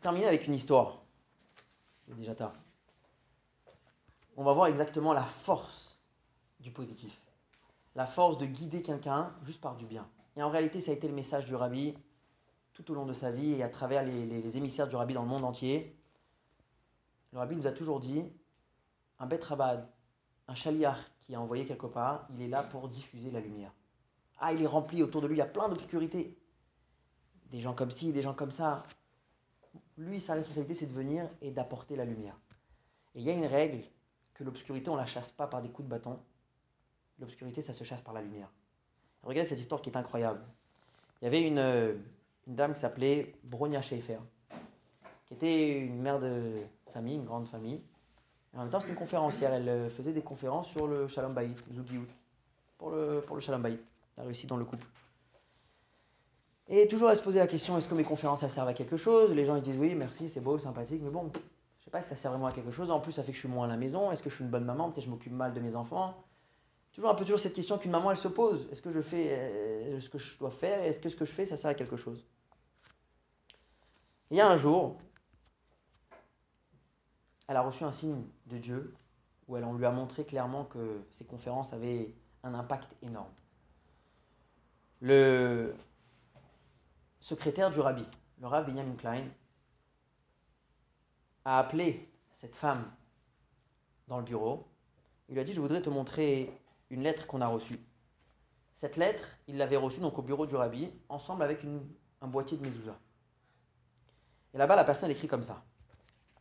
Terminer avec une histoire. C'est déjà tard. On va voir exactement la force du positif. La force de guider quelqu'un juste par du bien. Et en réalité, ça a été le message du rabbi tout au long de sa vie et à travers les, émissaires du rabbi dans le monde entier. Le rabbi nous a toujours dit, un bet rabad, un chaliar qui est envoyé quelque part, il est là pour diffuser la lumière. Ah, il est rempli autour de lui, il y a plein d'obscurité. Des gens comme ci, des gens comme ça. Lui, sa responsabilité, c'est de venir et d'apporter la lumière. Et il y a une règle que l'obscurité, on la chasse pas par des coups de bâton. L'obscurité, ça se chasse par la lumière. Regardez cette histoire qui est incroyable. Il y avait une, une dame qui s'appelait Bronia Schaefer, qui était une mère de famille, une grande famille. en même temps, c'est une conférencière. Elle euh, faisait des conférences sur le Shalom Bayit, Zugiout, pour le, pour le Shalom Bayit, la réussite dans le couple. Et toujours, elle se posait la question est-ce que mes conférences, ça servent à quelque chose? Les gens ils disent oui, merci, c'est beau, sympathique, mais bon, je sais pas si ça sert vraiment à quelque chose. En plus, ça fait que je suis moins à la maison. Est-ce que je suis une bonne maman? Peut-être que je m'occupe mal de mes enfants. Toujours un peu toujours cette question qu'une maman elle se pose. Est-ce que je fais euh, ce que je dois faire? Est-ce que ce que je fais ça sert à quelque chose? Il y a un jour, elle a reçu un signe de Dieu où elle, on lui a montré clairement que ces conférences avaient un impact énorme. Le secrétaire du rabbi, le rabbi Benjamin Klein, a appelé cette femme dans le bureau. Il lui a dit Je voudrais te montrer une lettre qu'on a reçue. Cette lettre, il l'avait reçue donc au bureau du rabbi, ensemble avec un boîtier de mezouza. Et là-bas, la personne écrit comme ça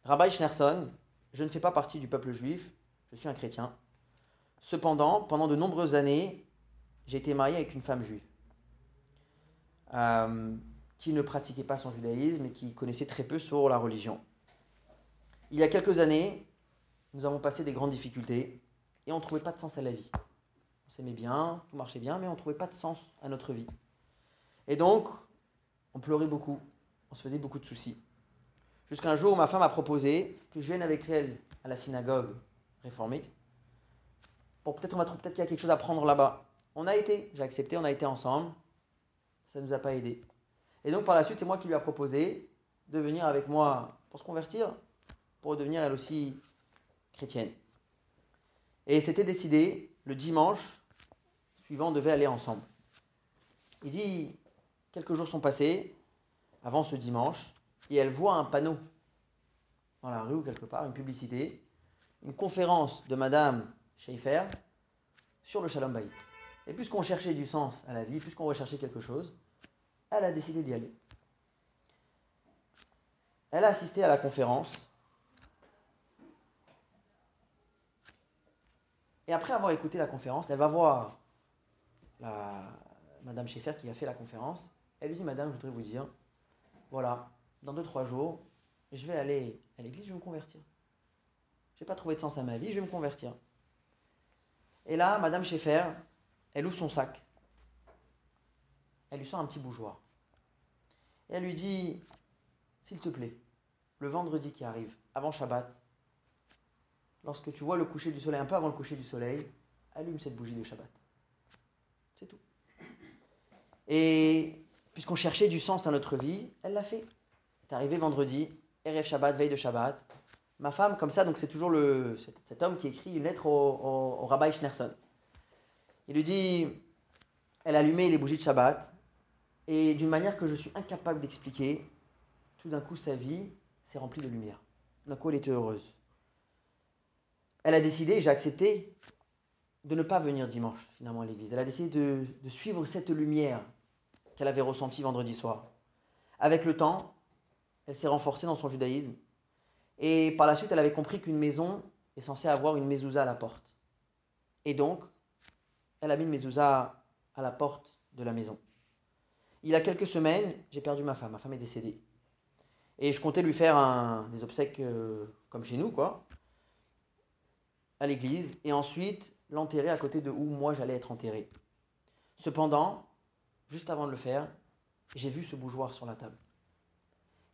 Rabbi Schnerson, je ne fais pas partie du peuple juif, je suis un chrétien. Cependant, pendant de nombreuses années, j'ai été marié avec une femme juive euh, qui ne pratiquait pas son judaïsme et qui connaissait très peu sur la religion. Il y a quelques années, nous avons passé des grandes difficultés et on ne trouvait pas de sens à la vie. On s'aimait bien, tout marchait bien, mais on ne trouvait pas de sens à notre vie. Et donc, on pleurait beaucoup, on se faisait beaucoup de soucis. Jusqu'à un jour où ma femme a proposé que je vienne avec elle à la synagogue réformiste. Pour peut-être on va peut-être qu'il y a quelque chose à prendre là-bas. On a été, j'ai accepté, on a été ensemble. Ça ne nous a pas aidé. Et donc par la suite, c'est moi qui lui a proposé de venir avec moi pour se convertir, pour devenir elle aussi chrétienne. Et c'était décidé, le dimanche suivant, on devait aller ensemble. Il dit, quelques jours sont passés avant ce dimanche, et elle voit un panneau dans la rue ou quelque part, une publicité, une conférence de Madame Schaeffer sur le Shalom Bayit. Et puisqu'on cherchait du sens à la vie, puisqu'on recherchait quelque chose, elle a décidé d'y aller. Elle a assisté à la conférence. Et après avoir écouté la conférence, elle va voir Madame Schaeffer qui a fait la conférence. Elle lui dit Madame, je voudrais vous dire, voilà, dans deux, trois jours, je vais aller à l'église, je vais me convertir. Je n'ai pas trouvé de sens à ma vie, je vais me convertir. Et là, Madame Schaeffer, elle ouvre son sac. Elle lui sort un petit bougeoir. Et elle lui dit S'il te plaît, le vendredi qui arrive, avant Shabbat, lorsque tu vois le coucher du soleil, un peu avant le coucher du soleil, allume cette bougie de Shabbat. C'est tout. Et puisqu'on cherchait du sens à notre vie, elle l'a fait. C'est arrivé vendredi, Erev Shabbat, veille de Shabbat. Ma femme, comme ça, donc c'est toujours le, cet, homme qui écrit une lettre au, au, rabbi Schneerson. Il lui dit elle allumait les bougies de Shabbat, et d'une manière que je suis incapable d'expliquer, tout d'un coup sa vie s'est remplie de lumière. D'un coup elle était heureuse. Elle a décidé, j'ai accepté, de ne pas venir dimanche finalement à l'église. Elle a décidé de suivre cette lumière qu'elle avait ressentie vendredi soir. Avec le temps, elle s'est renforcée dans son judaïsme. Et par la suite, elle avait compris qu'une maison est censée avoir une mezouza à la porte. Et donc, elle a mis une mezouza à la porte de la maison. Il y a quelques semaines, j'ai perdu ma femme. Ma femme est décédée. Et je comptais lui faire des obsèques euh, comme chez nous, quoi, à l'église, et ensuite l'enterrer à côté de où moi j'allais être enterré. Cependant, juste avant de le faire, j'ai vu ce bougeoir sur la table.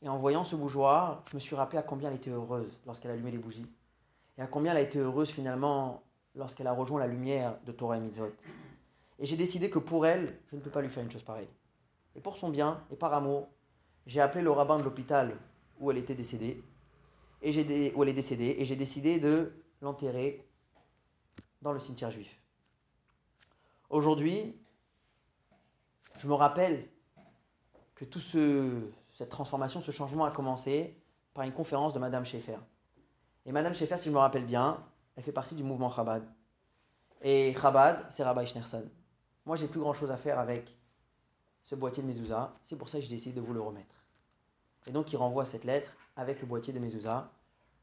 Et en voyant ce bougeoir, je me suis rappelé à combien elle était heureuse lorsqu'elle allumait les bougies. Et à combien elle a été heureuse finalement lorsqu'elle a rejoint la lumière de Torah et Mitzvot. Et j'ai décidé que pour elle, je ne peux pas lui faire une chose pareille. Et pour son bien et par amour, j'ai appelé le rabbin de l'hôpital où elle était décédée, et j'ai où elle est décédée, et j'ai décidé de l'enterrer dans le cimetière juif. Aujourd'hui, je me rappelle que tout ce, cette transformation, ce changement a commencé par une conférence de Madame Schaeffer. Et Madame Schaeffer, si je me rappelle bien, elle fait partie du mouvement Chabad. Et Chabad, c'est Rabbi Schneerson. Moi, j'ai plus grand chose à faire avec ce boîtier de mezouza. C'est pour ça que j'ai décidé de vous le remettre. Et donc, il renvoie cette lettre avec le boîtier de mezouza.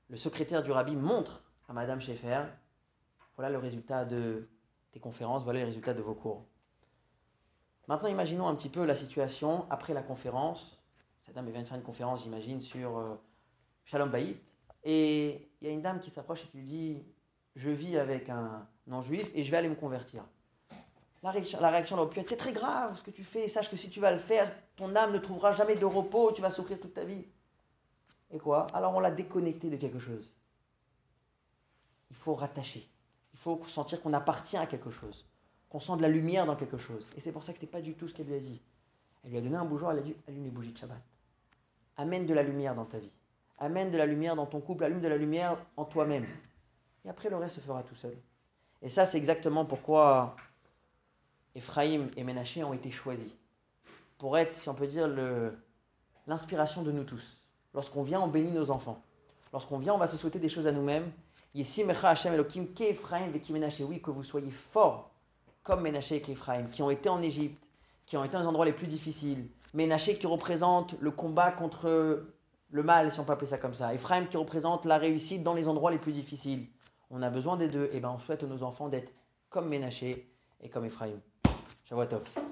Le secrétaire du rabbi montre à Madame Schaeffer voilà le résultat de tes conférences, voilà les résultats de vos cours. Maintenant, imaginons un petit peu la situation après la conférence cette dame vient de faire une conférence, j'imagine, sur euh, Shalom Bayit. Et il y a une dame qui s'approche et qui lui dit Je vis avec un non-juif et je vais aller me convertir. La réaction, la réaction pu être C'est très grave ce que tu fais, sache que si tu vas le faire, ton âme ne trouvera jamais de repos, tu vas souffrir toute ta vie. Et quoi? Alors on l'a déconnecté de quelque chose. Il faut rattacher. Il faut sentir qu'on appartient à quelque chose, qu'on sent de la lumière dans quelque chose. Et c'est pour ça que ce n'était pas du tout ce qu'elle lui a dit. Elle lui a donné un bougeoir, elle a dit allume les bougies de Shabbat. Amène de la lumière dans ta vie. Amène de la lumière dans ton couple, allume de la lumière en toi-même. Et après, le reste se fera tout seul. Et ça, c'est exactement pourquoi Ephraim et Ménaché ont été choisis. Pour être, si on peut dire, l'inspiration de nous tous. Lorsqu'on vient, on bénit nos enfants. Lorsqu'on vient, on va se souhaiter des choses à nous-mêmes. Elohim Oui, que vous soyez forts comme Ménaché et Ephraim, qui ont été en Égypte, qui ont été dans les endroits les plus difficiles. Ménaché qui représente le combat contre le mal, si on peut appeler ça comme ça. Ephraim qui représente la réussite dans les endroits les plus difficiles. On a besoin des deux. Et bien on souhaite à nos enfants d'être comme Ménaché et comme Ephraim. Shavua